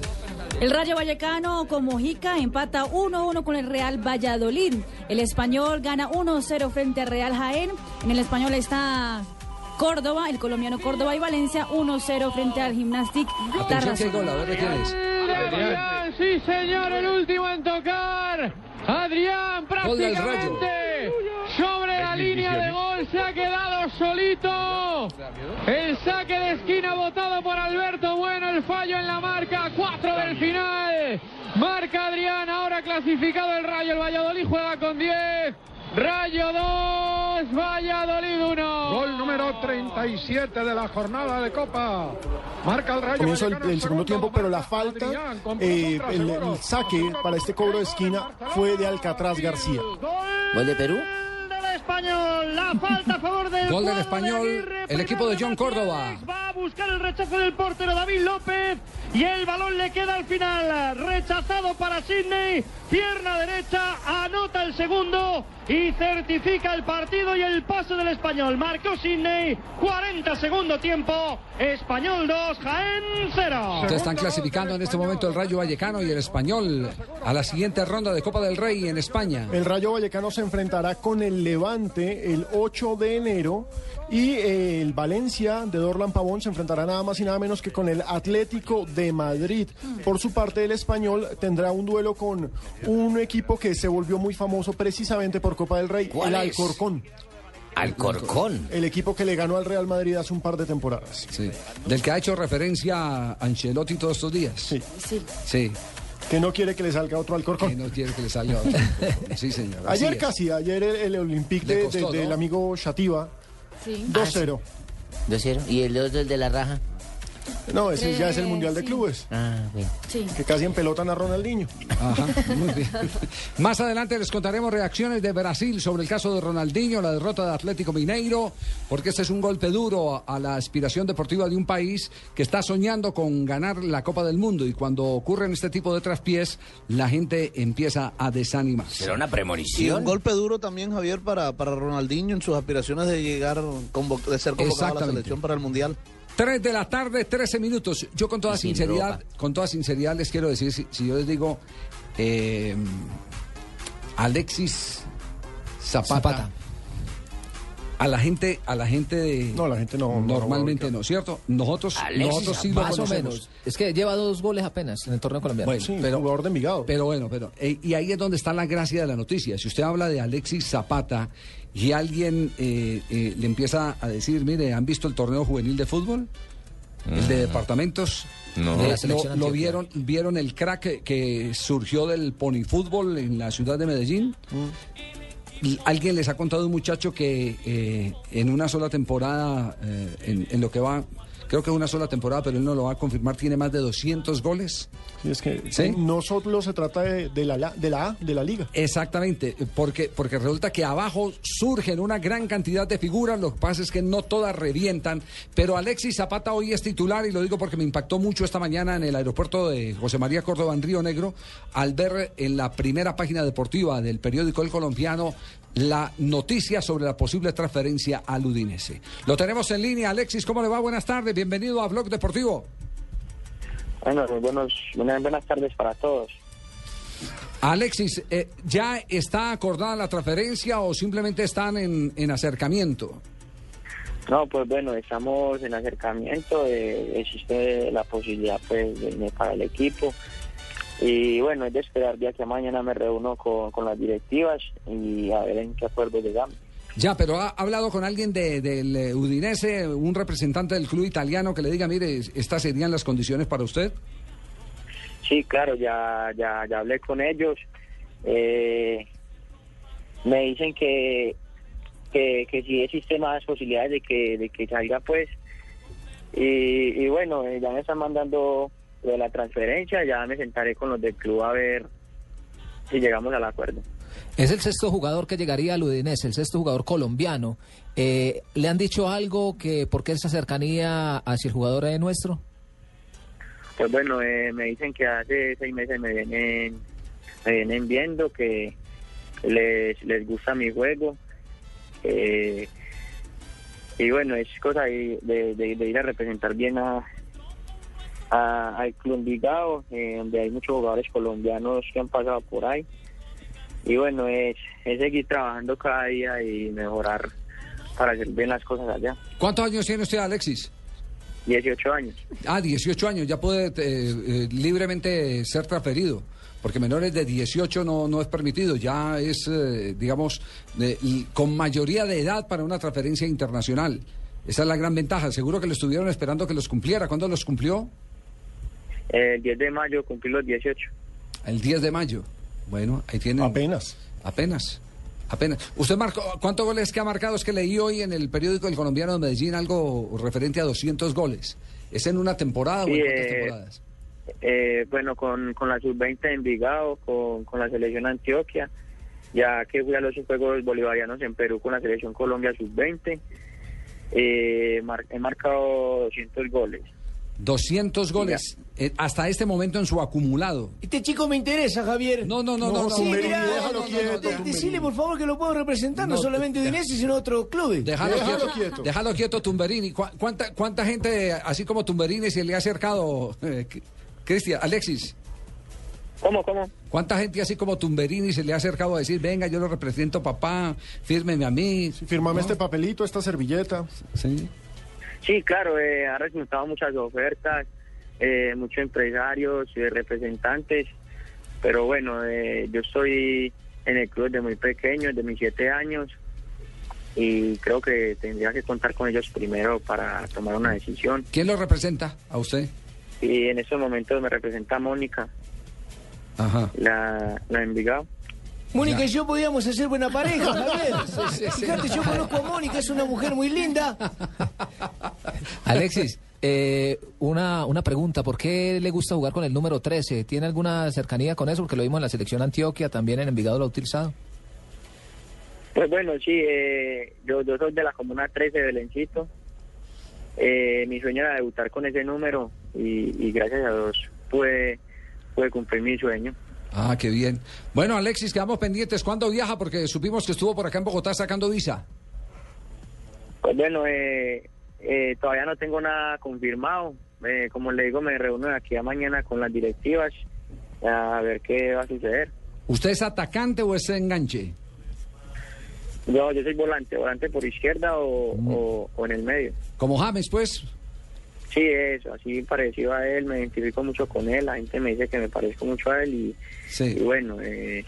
El Rayo Vallecano con Mojica empata 1-1 con el Real Valladolid. El español gana 1-0 frente al Real Jaén. En el español está Córdoba, el colombiano Córdoba y Valencia 1-0 frente al Gimnastic Atención. Adrián, sí señor, el último en tocar. Adrián Gol del Rayo. prácticamente línea de gol se ha quedado solito. El saque de esquina votado por Alberto Bueno, el fallo en la marca, 4 del final. Marca Adrián, ahora clasificado el Rayo, el Valladolid juega con 10. Rayo 2, Valladolid 1. Gol número 37 de la jornada de Copa. Marca el Rayo. Comienzo el, segundo tiempo, pero la falta, eh, el, el saque para este cobro de esquina fue de Alcatraz García. ¿Gol de Perú? Español, la falta a favor del Gol del cuadro de español, Aguirre, el equipo de John Córdoba. Va a buscar el rechazo del portero David López y el balón le queda al final. Rechazado para Sidney, pierna derecha, anota el segundo y certifica el partido y el paso del español. Marcó Sidney, 40 segundo tiempo, español 2, Jaén 0. Ustedes están clasificando en este momento el Rayo Vallecano y el Español a la siguiente ronda de Copa del Rey en España. El Rayo Vallecano se enfrentará con el Levante el 8 de enero y eh, el Valencia de Dorlan Pavón se enfrentará nada más y nada menos que con el Atlético de Madrid. Por su parte, el Español tendrá un duelo con un equipo que se volvió muy famoso precisamente por Copa del Rey, ¿Cuál el es? Alcorcón. Alcorcón. El equipo que le ganó al Real Madrid hace un par de temporadas. Sí. Del que ha hecho referencia a Ancelotti todos estos días. Sí. Sí. Sí. Que no quiere que le salga otro Alcorcón. Que no quiere que le salga otro. Sí, señor. Ayer es. casi, ayer el, el Olympique Le de- costó, de- del ¿no? amigo Shativa, Sí. 2-0. 2-0. ¿Y el otro, el de la raja? No, ese ya es el Mundial de sí. Clubes. Ah, bien. Sí. Que casi empelotan a Ronaldinho. Ajá, muy bien. Más adelante les contaremos reacciones de Brasil sobre el caso de Ronaldinho, la derrota de Atlético Mineiro, porque este es un golpe duro a, la aspiración deportiva de un país que está soñando con ganar la Copa del Mundo y cuando ocurren este tipo de traspiés, la gente empieza a desanimarse. Será una Y premonición. un golpe duro también, Javier, para, para Ronaldinho en sus aspiraciones de llegar, de ser convocado a la selección para el Mundial. 3 de la tarde, 13 minutos. Yo con toda sin sinceridad, ropa. con toda sinceridad les quiero decir, si, si yo les digo eh, Alexis Zapata, Zapata. a la gente, a la gente de No, la gente no. normalmente no, ¿cierto? Nosotros, Alexis nosotros sí lo Más o conocemos. menos. Es que lleva dos goles apenas en el torneo colombiano. Bueno, Sí, pero, jugador de Envigado. pero bueno, pero eh, y ahí es donde está la gracia de la noticia. Si usted habla de Alexis Zapata y alguien eh, eh, le empieza a decir, mire, ¿han visto el torneo juvenil de fútbol? El de departamentos. No. Eh, lo, vieron, vieron el crack que, que surgió del ponifútbol en la ciudad de Medellín. Y alguien les ha contado un muchacho que eh, en una sola temporada, eh, en, en lo que va, creo que una sola temporada, pero él no lo va a confirmar, tiene más de 200 goles. Sí, es que ¿Sí? no solo se trata de, de la, la- de la A, de la liga. Exactamente, porque, porque resulta que abajo surgen una gran cantidad de figuras, lo que pasa es que no todas revientan, pero Alexis Zapata hoy es titular y lo digo porque me impactó mucho esta mañana en el aeropuerto de José María Córdoba en Río Negro al ver en la primera página deportiva del periódico El Colombiano la noticia sobre la posible transferencia al Udinese. Lo tenemos en línea, Alexis, ¿cómo le va? Buenas tardes, bienvenido a Blog Deportivo. Bueno, muy buenos, buenas, buenas tardes para todos. Alexis, eh, ¿ya está acordada la transferencia o simplemente están en, en acercamiento? No, pues bueno, estamos en acercamiento, eh, existe la posibilidad pues de irme para el equipo y bueno, es de esperar día que mañana me reúno con, con las directivas y a ver en qué acuerdo llegamos. Ya, pero ha hablado con alguien de- del eh, Udinese, un representante del club italiano que le diga, mire, estas serían las condiciones para usted. Sí, claro, ya, ya, ya hablé con ellos. Eh, me dicen que, que, que sí existe más posibilidades de que, de que salga, pues. Y, y bueno, ya me están mandando lo de la transferencia, ya me sentaré con los del club a ver si llegamos al acuerdo. Es el sexto jugador que llegaría al Udinese, el sexto jugador colombiano. Eh, ¿Le han dicho algo que por qué esa cercanía hacia el jugador eh, nuestro? Pues bueno, eh, me dicen que hace seis meses me vienen, me vienen viendo que les, les gusta mi juego. eh, y bueno, es cosa de, de- de- de ir a representar bien a, a- al Club Envigado, eh, donde hay muchos jugadores colombianos que han pasado por ahí. Y bueno, es, es seguir trabajando cada día y mejorar para hacer bien las cosas allá. ¿Cuántos años tiene usted, Alexis? 18 años. Ah, 18 años, ya puede eh, eh, libremente ser transferido, porque menores de 18 no, no es permitido, ya es, eh, digamos, de- y con mayoría de edad para una transferencia internacional. Esa es la gran ventaja. Seguro que lo estuvieron esperando que los cumpliera. ¿Cuándo los cumplió? El 10 de mayo cumplí los 18. El 10 de mayo. Bueno, ahí tienen. Apenas. Apenas. Apenas. ¿Usted marcó cuántos goles que ha marcado? Es que leí hoy en el periódico El Colombiano de Medellín algo referente a 200 goles. ¿Es en una temporada o en cuántas eh, temporadas? Eh, bueno, con, con la sub-20 de Envigado, con, con la selección Antioquia, ya que fui a los Juegos Bolivarianos en Perú con la selección Colombia sub-20, eh, mar- he marcado 200 goles. 200 goles eh, hasta este momento en su acumulado. Este chico me interesa, Javier. No, no, no, no, Sí, no, mirá, déjalo quieto, de-. Decile, por favor, que lo puedo representar, no, No, solamente de- Udinese, sino otros clubes. Déjalo, quieto, Déjalo quieto, Tumberini. ¿Cu- ¿Cuánta, ¿Cuánta gente, así como Tumberini, se le ha acercado, eh, Cristian, Alexis? ¿Cómo, cómo? ¿Cuánta gente así como Tumberini se le ha acercado a decir, venga, yo lo represento, papá, fírmeme a mí? Firmame este papelito, esta servilleta. Sí. Sí, claro, eh, ha resultado muchas ofertas, eh, muchos empresarios, eh, representantes, pero bueno, eh, yo estoy en el club desde muy pequeño, desde mis siete años, y creo que tendría que contar con ellos primero para tomar una decisión. ¿Quién lo representa a usted? Y en estos momentos me representa Mónica, Ajá. la, la de Envigado. Mónica y yo podíamos hacer buena pareja, Javier. Sí, sí, sí. Fíjate, yo conozco a Mónica, es una mujer muy linda. Alexis, eh, una, una pregunta, ¿por qué le gusta jugar con el número 13? ¿Tiene alguna cercanía con eso? Porque lo vimos en la selección Antioquia, también en Envigado lo ha utilizado. Pues bueno, sí, eh, yo, yo soy de la Comuna 13 de Belencito. Eh, mi sueño era debutar con ese número y, y gracias a Dios pude, pude cumplir mi sueño. Ah, qué bien. Bueno, Alexis, quedamos pendientes. ¿Cuándo viaja? Porque supimos que estuvo por acá en Bogotá sacando visa. Pues bueno, eh, eh, todavía no tengo nada confirmado. Eh, como le digo, me reúno de aquí a mañana con las directivas a ver qué va a suceder. ¿Usted es atacante o es enganche? Yo, yo soy volante, volante por izquierda o, o- o en el medio. Como James, pues. Sí, eso, así parecido a él, me identifico mucho con él, la gente me dice que me parezco mucho a él y, y bueno, eh,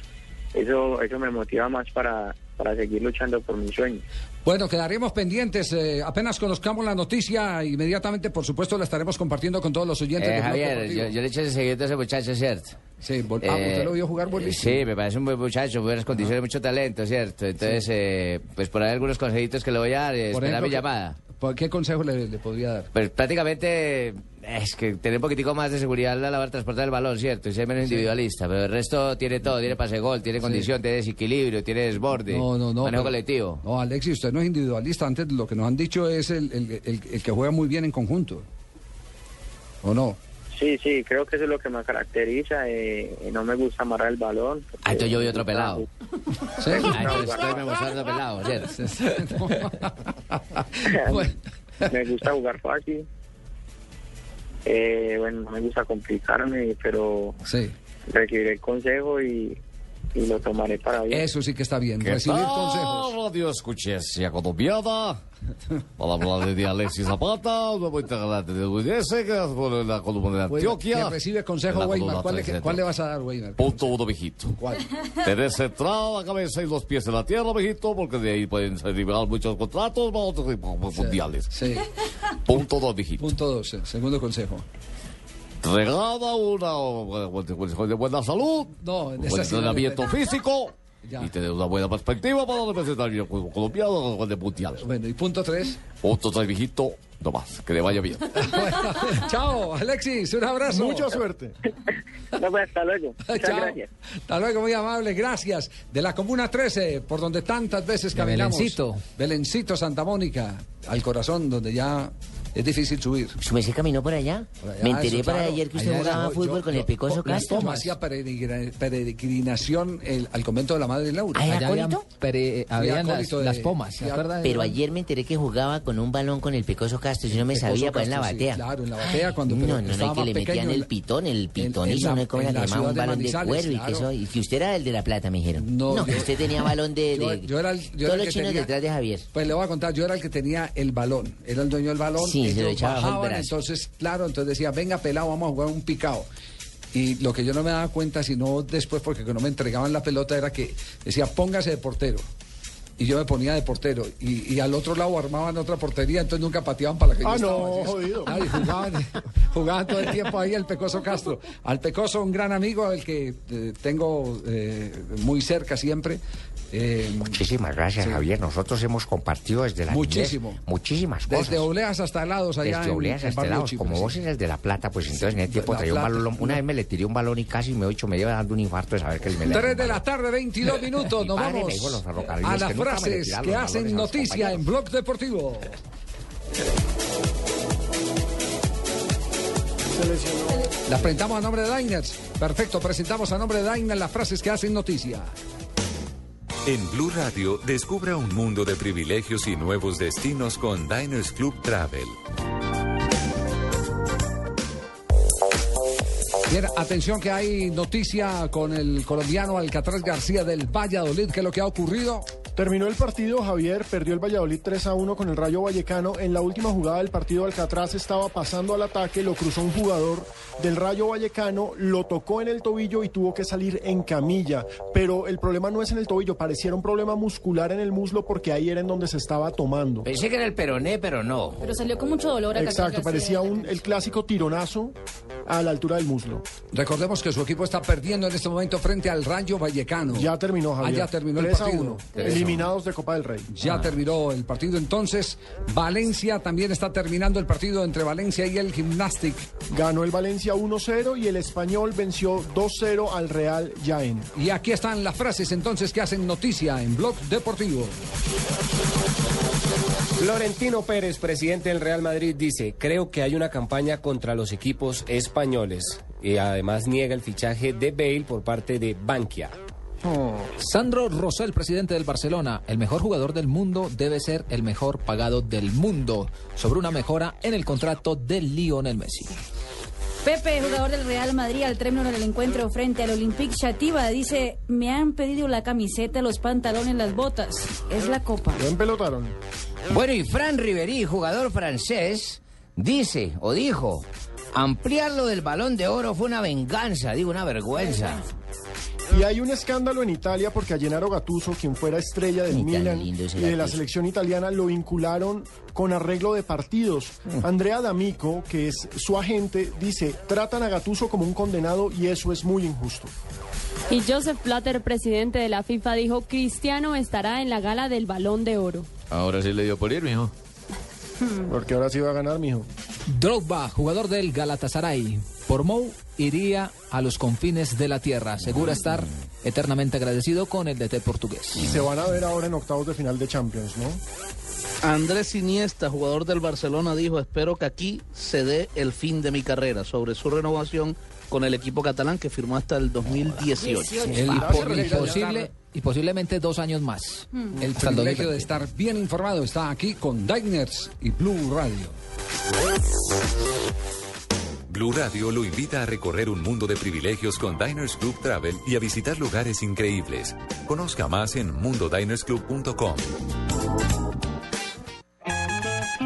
eso eso me motiva más para, para seguir luchando por mis sueños. Bueno, quedaremos pendientes. eh, apenas conozcamos la noticia, inmediatamente, por supuesto, la estaremos compartiendo con todos los oyentes. Eh, Javier, yo, yo le eché seguimiento a ese muchacho, ¿cierto? Sí, vol- ah, ¿usted lo vio jugar buenísimo? Sí, me parece un buen muchacho, buenas condiciones, mucho talento, ¿cierto? Entonces, eh, pues por ahí algunos consejitos que le voy a dar, eh, esperar mi ejemplo, llamada. ¿por ¿Qué consejo le, le podría dar? Pues prácticamente es que tener un poquitico más de seguridad a la hora de transportar el balón, ¿cierto? Y ser menos individualista, pero el resto tiene todo, tiene pase gol, tiene condición, tiene desequilibrio, tiene desborde, No, no, no. manejo pero- colectivo. No, Alexis, usted no es individualista. Antes lo que nos han dicho es el, el- el- el que juega muy bien en conjunto. ¿O no? Sí, sí, creo que eso es lo que me caracteriza. eh, no me gusta amarrar el balón. Ah, entonces yo vi otro pelado. ¿Sí? Ah, entonces estoy me mostrando pelado, ¿cierto? me gusta jugar fácil. Eh, bueno, no me gusta complicarme, pero Sí. recibiré el consejo y, y lo tomaré para bien. Eso sí que está bien. ¿Qué Recibir tal, consejos. Radio Escuchesia Colombiana. Para hablar de Alexis Zapata, un nuevo integrante de UNS, que por la columna de Antioquia. que recibe consejo, Weimar. ¿Cuál, le- 3, cuál le vas a dar, Weimar? Punto uno, mijito. ¿Cuál? Tener centrada la cabeza y los pies en la tierra, mijito, porque de ahí pueden ser liberados muchos contratos para otros equipos mundiales. Sí. Punto dos, mijito. Punto 12, segundo consejo. Regada una de buena salud, No, buen le entrenamiento físico Ya. y tener una buena perspectiva para representar el juego colombiano en el mundial. Bueno, y punto 3. Punto tres, mijito, no más. Que le vaya bien. Chao, Alexis, un abrazo. Mucha suerte. No, pues, hasta luego. Muchas Chao. gracias. Hasta luego, muy amable, gracias. De la Comuna 13, por donde tantas veces De caminamos. Belencito. Belencito, Santa Mónica, al corazón, donde ya es difícil subir. ¿Su caminó por allá? Por allá, Me enteré eso, claro. ayer que usted Allá jugaba yo- fútbol yo- con yo- el Picoso yo Castro. hacía peregrina- peregrinación el- al convento de la Madre Laura. ¿Ah, Allá habían, pere- Fui habían las, de- las pomas, ¿se fui a- acuerda? Pero ayer me enteré que jugaba con un balón con el Picoso Castro. Yo no me sabía, pues en la sí, batea. claro, en la batea, cuando- pero No, no, no, es que le metían el pitón, el la- no cómo era la que llamaba un balón de cuero y que eso. Y que usted era el de la plata, me dijeron. No, que usted tenía balón de. Yo- era el- todos los chinos detrás de Javier. Pues le voy a contar, yo era el que tenía el balón, era el dueño del balón, Echaba el brazo. entonces, claro, entonces decía, venga pelado, vamos a jugar un picado. Y lo que yo no me daba cuenta, sino después, porque no me entregaban la pelota, era que decía, póngase de portero. Y yo me ponía de portero. Y, y al otro lado armaban otra portería, entonces nunca pateaban para la que yo Ah, estaba. no, Así es. jodido. Ay, jugaban, jugaban todo el tiempo ahí el Pecoso Castro. Al Pecoso, un gran amigo, el que eh, tengo eh, muy cerca siempre. Eh, Muchísimas gracias, Sí. Javier. Nosotros hemos compartido desde la Muchísimo. niñez muchísimas cosas. desde obleas hasta helados allá Desde en- obleas en hasta Barrio helados. Como sí. vos eres de La Plata, pues entonces en el tiempo La traía un balón. Una vez me le tiré un balón y casi me ocho me iba dando un infarto de saber que me le 3 de la tarde, 22 minutos. Nos vamos a las frases que hacen noticia en Blog Deportivo. Las presentamos a nombre de Diners. Perfecto, presentamos a nombre de Diners las frases que hacen noticia. En Blue Radio, descubra un mundo de privilegios y nuevos destinos con Diners Club Travel. Bien, atención que hay noticia con el colombiano Alcatraz García del Valladolid. ¿Qué es lo que ha ocurrido? Terminó el partido, Javier perdió el Valladolid 3 a 1 con el Rayo Vallecano. En la última jugada del partido, Alcatraz estaba pasando al ataque, lo cruzó un jugador del Rayo Vallecano, lo tocó en el tobillo y tuvo que salir en camilla. Pero el problema no es en el tobillo, pareciera un problema muscular en el muslo porque ahí era en donde se estaba tomando. Pensé que era el peroné, pero no. Pero salió con mucho dolor. Alcatraz Exacto, parecía un, el clásico tironazo a la altura del muslo. Recordemos que su equipo está perdiendo en este momento frente al Rayo Vallecano. Ya terminó, Javier. Ah, ya terminó el 3 a partido. 1, eliminados de Copa del Rey. Ya terminó el partido entonces. Valencia también está terminando el partido entre Valencia y el Gymnastic. Ganó el Valencia 1-0 y el Español venció 2-0 al Real Jaén. Y aquí están las frases entonces que hacen noticia en Blog Deportivo. Florentino Pérez, presidente del Real Madrid, dice, creo que hay una campaña contra los equipos españoles y además niega el fichaje de Bale por parte de Bankia. Sandro Rosell, presidente del Barcelona, el mejor jugador del mundo debe ser el mejor pagado del mundo, sobre una mejora en el contrato de Lionel Messi. Pepe, jugador del Real Madrid, al término del encuentro frente al Olympique Chativa, dice, me han pedido la camiseta, los pantalones, las botas. Es la copa. ¿Lo empelotaron? Bueno, y Fran Riveri, jugador francés, dice o dijo, ampliar lo del balón de oro fue una venganza, digo, una vergüenza. Y hay un escándalo en Italia porque a Gennaro Gattuso, quien fuera estrella del Ni Milan y de la selección italiana, lo vincularon con arreglo de partidos. Mm. Andrea D'Amico, que es su agente, dice, tratan a Gattuso como un condenado y eso es muy injusto. Y Joseph Blatter, presidente de la FIFA, dijo, Cristiano estará en la gala del Balón de Oro. Ahora sí le dio por ir, mijo. Porque ahora sí va a ganar, mijo. Drogba, jugador del Galatasaray, por Mou iría a los confines de la tierra. Segura estar eternamente agradecido con el DT portugués. Y se van a ver ahora en octavos de final de Champions, ¿no? Andrés Iniesta, jugador del Barcelona, dijo, espero que aquí se dé el fin de mi carrera sobre su renovación con el equipo catalán que firmó hasta el 2018. El posible, y posiblemente dos años más. Hmm. El Hasta privilegio 2020. de estar bien informado está aquí con Diners y Blue Radio. Blue Radio lo invita a recorrer un mundo de privilegios con Diners Club Travel y a visitar lugares increíbles. Conozca más en mundodinersclub.com.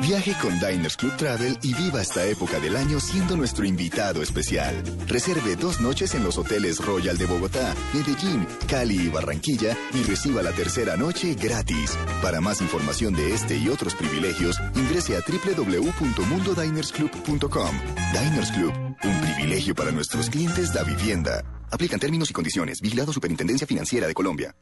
Viaje con Diners Club Travel y viva esta época del año siendo nuestro invitado especial. Reserve dos noches en los hoteles Royal de Bogotá, Medellín, Cali y Barranquilla y reciba la tercera noche gratis. Para más información de este y otros privilegios, ingrese a www.mundodinersclub.com. Diners Club, un privilegio para nuestros clientes da vivienda. Aplican términos y condiciones. Vigilado Superintendencia Financiera de Colombia.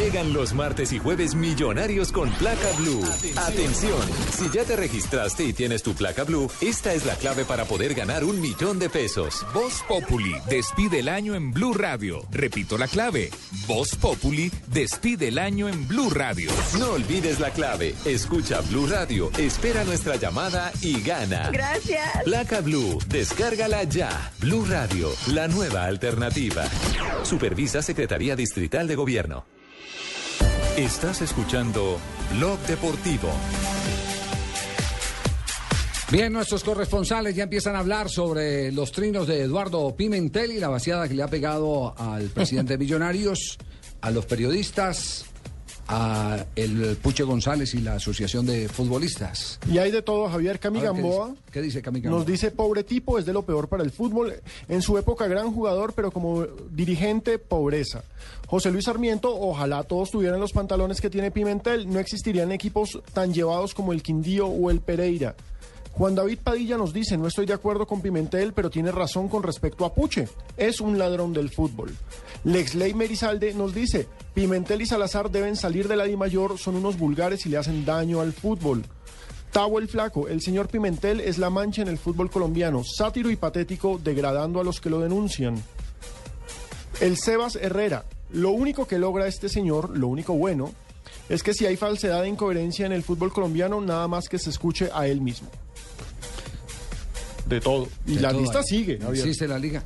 Llegan los martes y jueves millonarios con placa blue. Atención, si ya te registraste y tienes tu placa blue, esta es la clave para poder ganar un millón de pesos. Voz Populi despide el año en Blue Radio. Repito la clave. Voz Populi despide el año en Blue Radio. No olvides la clave. Escucha Blue Radio, espera nuestra llamada y gana. Gracias. Placa Blue, descárgala ya. Blue Radio, la nueva alternativa. Supervisa Secretaría Distrital de Gobierno. Estás escuchando Blog Deportivo. Bien, nuestros corresponsales ya empiezan a hablar sobre los trinos de Eduardo Pimentel y la vaciada que le ha pegado al presidente de Millonarios, a los periodistas, a el Puche González y la Asociación de Futbolistas. Y hay de todo, Javier Cami A ver, ¿qué? ¿Qué dice Cami Gamboa? Nos dice, pobre tipo, es de lo peor para el fútbol. En su época, gran jugador, pero como dirigente, pobreza. José Luis Sarmiento, ojalá todos tuvieran los pantalones que tiene Pimentel. No existirían equipos tan llevados como el Quindío o el Pereira. Juan David Padilla nos dice, no estoy de acuerdo con Pimentel, pero tiene razón con respecto a Puche. Es un ladrón del fútbol. Lexley Merizalde nos dice, Pimentel y Salazar deben salir de la Di Mayor, son unos vulgares y le hacen daño al fútbol. Tavo el Flaco, el señor Pimentel es la mancha en el fútbol colombiano, sátiro y patético, degradando a los que lo denuncian. El Sebas Herrera, lo único que logra este señor, lo único bueno, es que si hay falsedad e incoherencia en el fútbol colombiano, nada más que se escuche a él mismo. De todo. Y De la todo lista ahí. sigue. Javier. Existe la liga.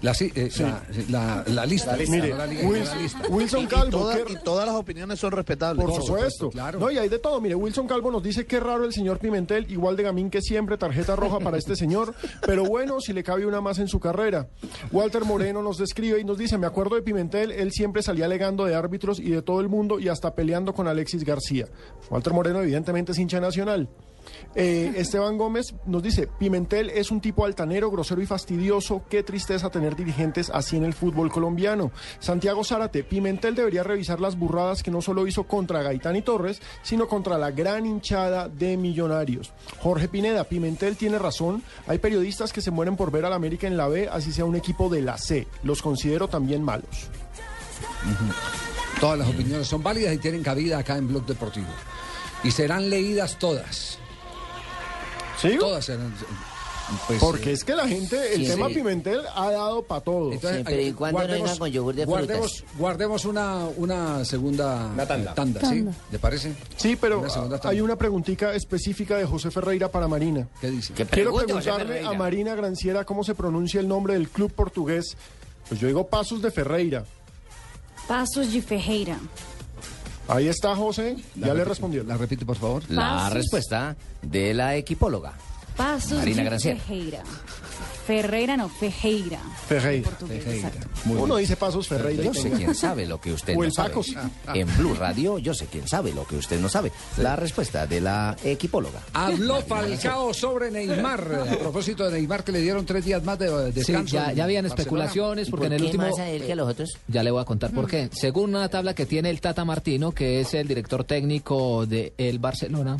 La, eh, Sí. la, la- la lista. Mire, no la liga, Wilson, la lista. Wilson Y- y Calvo. y todas las opiniones son respetables. Por supuesto. No, y hay de todo. Mire, Wilson Calvo nos dice que raro el señor Pimentel, igual de gamín que siempre, tarjeta roja para este señor, pero bueno, si le cabe una más en su carrera. Walter Moreno nos describe y nos dice, me acuerdo de Pimentel, él siempre salía alegando de árbitros y de todo el mundo y hasta peleando con Alexis García. Walter Moreno evidentemente es hincha nacional. Eh, Esteban Gómez nos dice, Pimentel es un tipo altanero, grosero y fastidioso. Qué tristeza tener dirigentes así en el fútbol colombiano. Santiago Zárate, Pimentel debería revisar las burradas que no solo hizo contra Gaitán y Torres, sino contra la gran hinchada de millonarios. Jorge Pineda, Pimentel tiene razón. Hay periodistas que se mueren por ver al América en la B, así sea un equipo de la C. Los considero también malos. Todas las opiniones son válidas y tienen cabida acá en Blog Deportivo. Y serán leídas todas. ¿Sí? Todas serán. pues, Porque eh, es que la gente, el sí, tema sí. Pimentel ha dado para todo. Entonces, eh, guardemos- guardemos, guardemos una, una segunda tanda, ¿sí? Tanda. ¿Le parece? Sí, pero Una hay una preguntica específica de José Ferreira para Marina. ¿Qué dice? Quiero preguntarle a Marina Granciera cómo se pronuncia el nombre del club portugués. Pues yo digo Pasos de Ferreira. Pasos de Ferreira. Ahí está José, ya le respondió. La repite, por favor. La Pasos. respuesta de la equipóloga. Pasos Marina de Granciera. Ferreira. No, Fejeira. Ferreira. Ferreira. Uno dice Pasos Ferreira. Yo sé quién sabe lo que usted O no el sabe. En Blue Radio, yo sé quién sabe lo que usted no sabe. La respuesta de la equipóloga. Habló Falcao sobre Neymar. A propósito de Neymar, que le dieron tres días más de de Sí, descanso. ya, ya habían especulaciones porque en el último ya le voy a contar por qué. Según una tabla que tiene el Tata Martino, que es el director técnico de el Barcelona,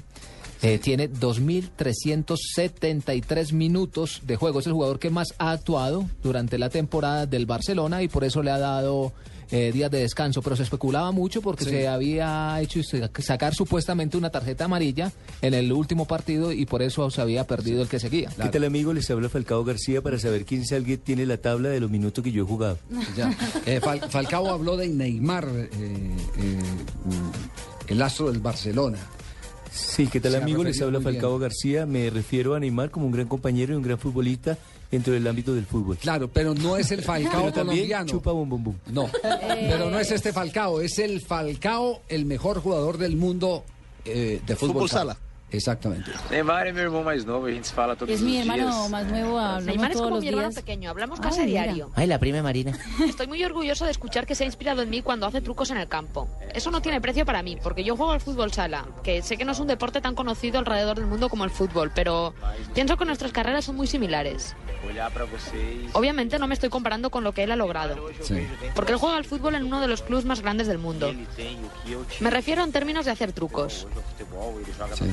eh, tiene 2.373 minutos de juego. Es el jugador que más ha actuado durante la temporada del Barcelona y por eso le ha dado eh, días de descanso. Pero se especulaba mucho porque Sí. se había hecho sacar supuestamente una tarjeta amarilla en el último partido y por eso se había perdido el que seguía. ¿Qué tal amigo? Les habla Falcao García para saber quién es alguien tiene la tabla de los minutos que yo he jugado. Ya. Eh, Fal- Falcao habló de Neymar, eh, el astro del Barcelona. Sí, ¿qué tal amigo? Les habla. Falcao García. Me refiero a Neymar como un gran compañero y un gran futbolista dentro del ámbito del fútbol. Claro, pero no es el Falcao Pero también colombiano. chupa bum bum bum. No, pero no es este Falcao, es el Falcao, el mejor jugador del mundo eh, de fútbol, Fútbol sala. Exactamente. Neymar é meu irmão mais novo, a gente se fala todos Es os mi dias. hermano más nuevo, hablamos Neymar es como los mi hermano días. pequeño, hablamos casi a diario. Ay, la prima Marina. Estoy muy orgulloso de escuchar que se ha inspirado en mí cuando hace trucos en el campo. Eso no tiene precio para mí, porque yo juego al fútbol sala, que sé que no es un deporte tan conocido alrededor del mundo como el fútbol, pero pienso que nuestras carreras son muy similares. Obviamente no me estoy comparando con lo que él ha logrado, porque él juega al fútbol en uno de los clubes más grandes del mundo. Me refiero en términos de hacer trucos.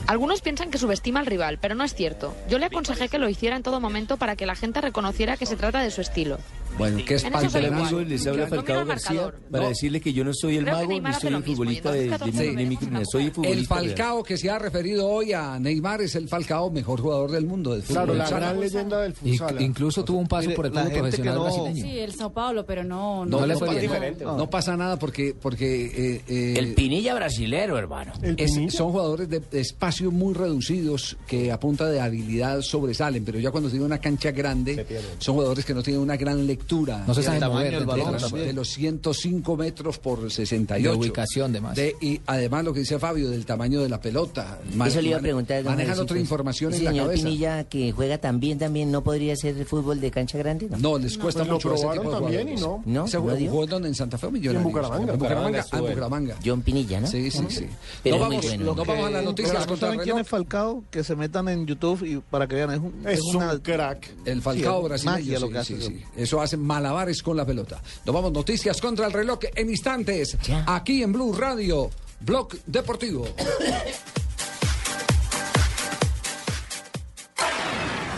Hoje Algunos piensan que subestima al rival, pero no es cierto. Yo le aconsejé que lo hiciera en todo momento para que la gente reconociera que se trata de su estilo. Bueno, ¿qué es En eso soy Hola, igual. amigo, les habla Falcao el García para No. decirle que yo no soy el Creo mago ni soy el futbolista de, de, mi- de mi soy el El futbolista. real. Falcao que se ha referido hoy a Neymar es el Falcao, mejor jugador del mundo del fútbol. Claro, la gran leyenda del Inc- futsal. incluso tuvo un paso por el fútbol profesional no- brasileño. Sí, el Sao Paulo, pero no... No, No le fue pasa- bien. no, no pasa nada porque, porque eh, eh, El Pinilla brasilero, hermano. El son jugadores de, de espacios muy reducidos que a punta de habilidad sobresalen, pero ya cuando tienen una cancha grande son jugadores que no tienen una gran lectura. No se de- saben de- mover de, del balón los, también. de los 105 metros por 68. De ubicación, demás. De- y además lo que dice Fabio del tamaño de la pelota. Man- Eso le iba a preguntar. Manejan otra información Ese en la señor cabeza. Pinilla que juega también, también, ¿no podría ser de fútbol de cancha grande? No, No, les cuesta Pues lo mucho ese probaron tipo de también y no. ¿Ese ¿No? jugó, ¿No dio? jugó donde? ¿En Santa Fe o Millonarios? En Bucaramanga. En Bucaramanga. Bucaramanga Ah, en Bucaramanga. John Pinilla, ¿no? Sí, sí, sí. Pero no vamos, bueno. no Lo vamos a las noticias contra el ¿Saben quién es Falcao? Que se metan en YouTube y para que vean. Es, un, Es una un crack. El Falcao Sí, brasileño. magia lo sí, que sí, hace. sí. Eso hace malabares con la pelota. Nos vamos, noticias contra el reloj en instantes. Aquí en Blue Radio, Blog Deportivo.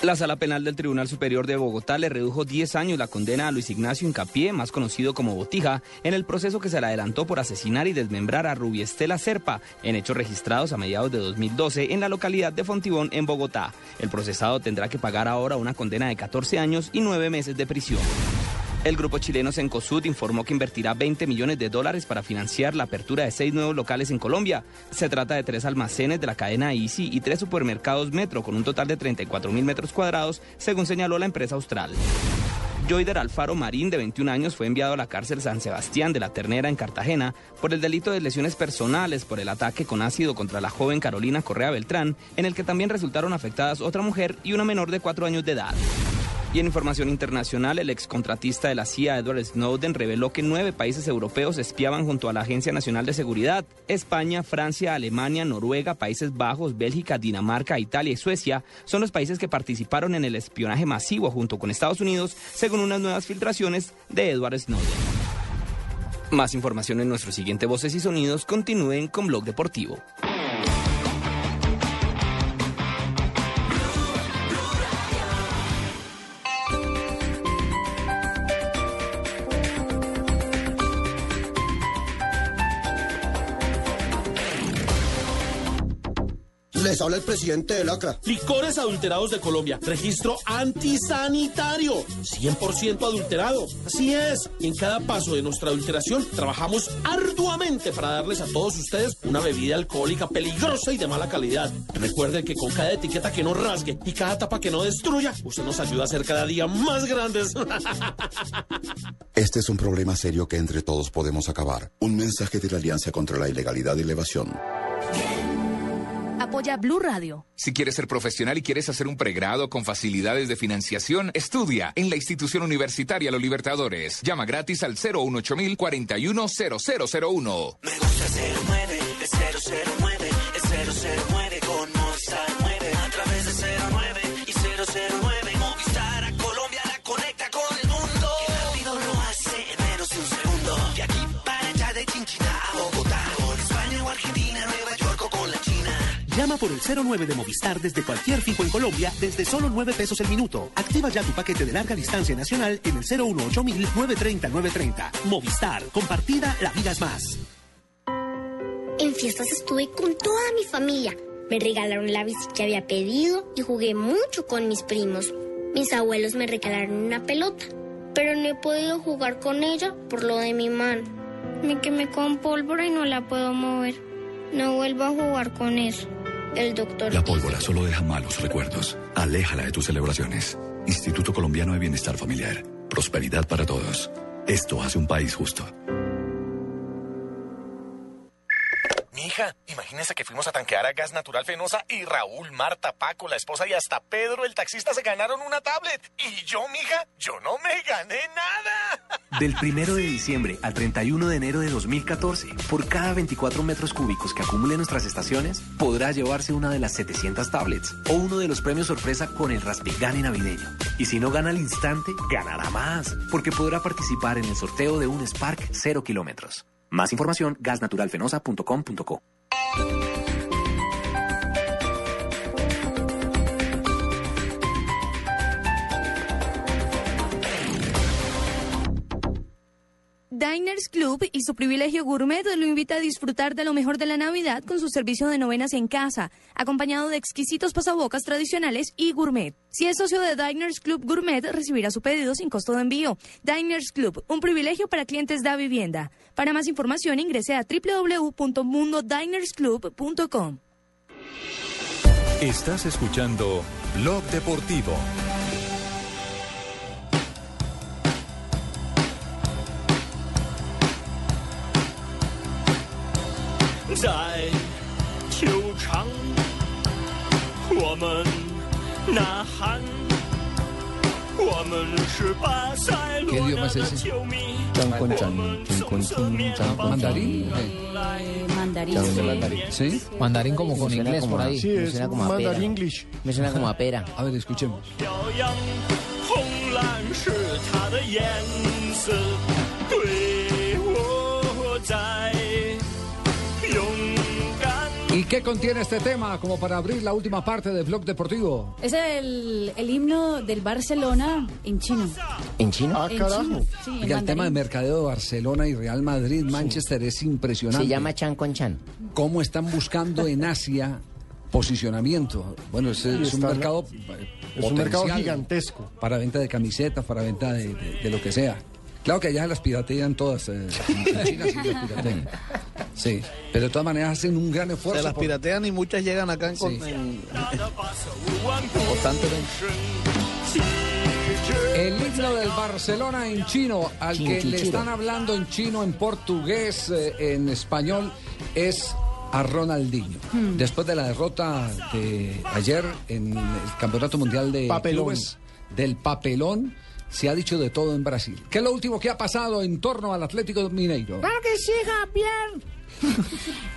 La Sala Penal del Tribunal Superior de Bogotá le redujo 10 años la condena a Luis Ignacio Incapié, más conocido como Botija, en el proceso que se le adelantó por asesinar y desmembrar a Rubiestela Serpa, en hechos registrados a mediados de 2012 en la localidad de Fontibón, en Bogotá. El procesado tendrá que pagar ahora una condena de 14 años y 9 meses de prisión. El grupo chileno Cencosud informó que invertirá 20 millones de dólares para financiar la apertura de seis nuevos locales en Colombia. Se trata de tres almacenes de la cadena Easy y tres supermercados Metro con un total de 34 mil metros cuadrados, según señaló la empresa austral. Joyder Alfaro Marín, de 21 años, fue enviado a la cárcel San Sebastián de la Ternera en Cartagena por el delito de lesiones personales por el ataque con ácido contra la joven Carolina Correa Beltrán, en el que también resultaron afectadas otra mujer y una menor de 4 años de edad. Y en información internacional, el excontratista de la CIA, Edward Snowden, reveló que nueve países europeos espiaban junto a la Agencia Nacional de Seguridad. España, Francia, Alemania, Noruega, Países Bajos, Bélgica, Dinamarca, Italia y Suecia son los países que participaron en el espionaje masivo junto con Estados Unidos, según unas nuevas filtraciones de Edward Snowden. Más información en nuestro siguiente Voces y Sonidos. Continúen con Blog Deportivo. Les habla el presidente del ACRA. Licores adulterados de Colombia. Registro antisanitario. 100% adulterado. Así es. Y en cada paso de nuestra adulteración trabajamos arduamente para darles a todos ustedes una bebida alcohólica peligrosa y de mala calidad. Recuerden que con cada etiqueta que no rasgue y cada tapa que no destruya, usted nos ayuda a ser cada día más grandes. Este es un problema serio que entre todos podemos acabar. Un mensaje de la Alianza contra la Ilegalidad y la Evasión. Apoya Blue Radio. Si quieres ser profesional y quieres hacer un pregrado con facilidades de financiación, estudia en la institución universitaria Los Libertadores. Llama gratis al 018 410001. Me gusta 09, es 009, es 009 Llama por el 09 de Movistar desde cualquier fijo en Colombia desde solo 9 pesos el minuto. Activa ya tu paquete de larga distancia nacional en el 018 930 930. Movistar, compartida, la vida es más. En fiestas estuve con toda mi familia. Me regalaron la bici que había pedido y jugué mucho con mis primos. Mis abuelos me regalaron una pelota, pero no he podido jugar con ella por lo de mi mano. Me quemé con pólvora y no la puedo mover. No vuelvo a jugar con eso. La pólvora solo deja malos recuerdos. Aléjala de tus celebraciones. Instituto Colombiano de Bienestar Familiar. Prosperidad para todos. Esto hace un país justo. Mija, imagínese que fuimos a tanquear a gas natural fenosa y Raúl, Marta, Paco, la esposa y hasta Pedro, el taxista, se ganaron una tablet. Y yo, mija, yo no me gané nada. Del 1 de diciembre al 31 de enero de 2014, por cada 24 metros cúbicos que acumule nuestras estaciones, podrá llevarse una de las 700 tablets o uno de los premios sorpresa con el Raspigani navideño. Y si no gana al instante, ganará más, porque podrá participar en el sorteo de un Spark 0 kilómetros. Más información, gasnaturalfenosa.com.co. Club y su privilegio gourmet lo invita a disfrutar de lo mejor de la Navidad con su servicio de novenas en casa, acompañado de exquisitos pasabocas tradicionales y gourmet. Si es socio de Diners Club Gourmet, recibirá su pedido sin costo de envío. Diners Club, un privilegio para clientes de vivienda. Para más información ingrese a www.mundodinersclub.com. Estás escuchando Blog Deportivo. 在球场，我们呐喊，我们是巴塞 ¿Qué 罗 idioma 那 es 的 ese? 球迷。Chan con chan, chin con chin, chan con ¿Mandarín? Eh, mandarín. Chan sí. mandarín. ¿Sí? Mandarín como con Suena inglés como por a- ahí. Sí, es Suena como a pera. mandarín English. Me suena como a pera. A ver, escuchemos. 飘扬，红蓝是它的颜色，对我在勇敢。¿Y qué contiene este tema como para abrir la última parte del blog deportivo? Es el, el himno del Barcelona en chino. ¿En chino? Ah, En carajo. chino, sí, en Oiga, el tema de mercadeo de Barcelona y Real Madrid, Manchester es impresionante. Se llama Chan con Chan. ¿Cómo están buscando en Asia posicionamiento? Bueno, es, es un mercado Es un mercado potencial gigantesco. Para venta de camisetas, para venta de, de- de lo que sea. Claro que allá las piratean todas. eh, en China sí las piratean. Sí, pero de todas maneras hacen un gran esfuerzo. Se las por- piratean y muchas llegan acá en, con- Sí. en- constantemente. El himno del Barcelona en chino, al Chin, que le están hablando en chino, en portugués, eh, en español, es a Ronaldinho. Hmm. Después de la derrota de ayer en el Campeonato Mundial de Papelón. Clubes del papelón, se ha dicho de todo en Brasil. ¿Qué es lo último que ha pasado en torno al Atlético Mineiro? Claro que sí, Javier.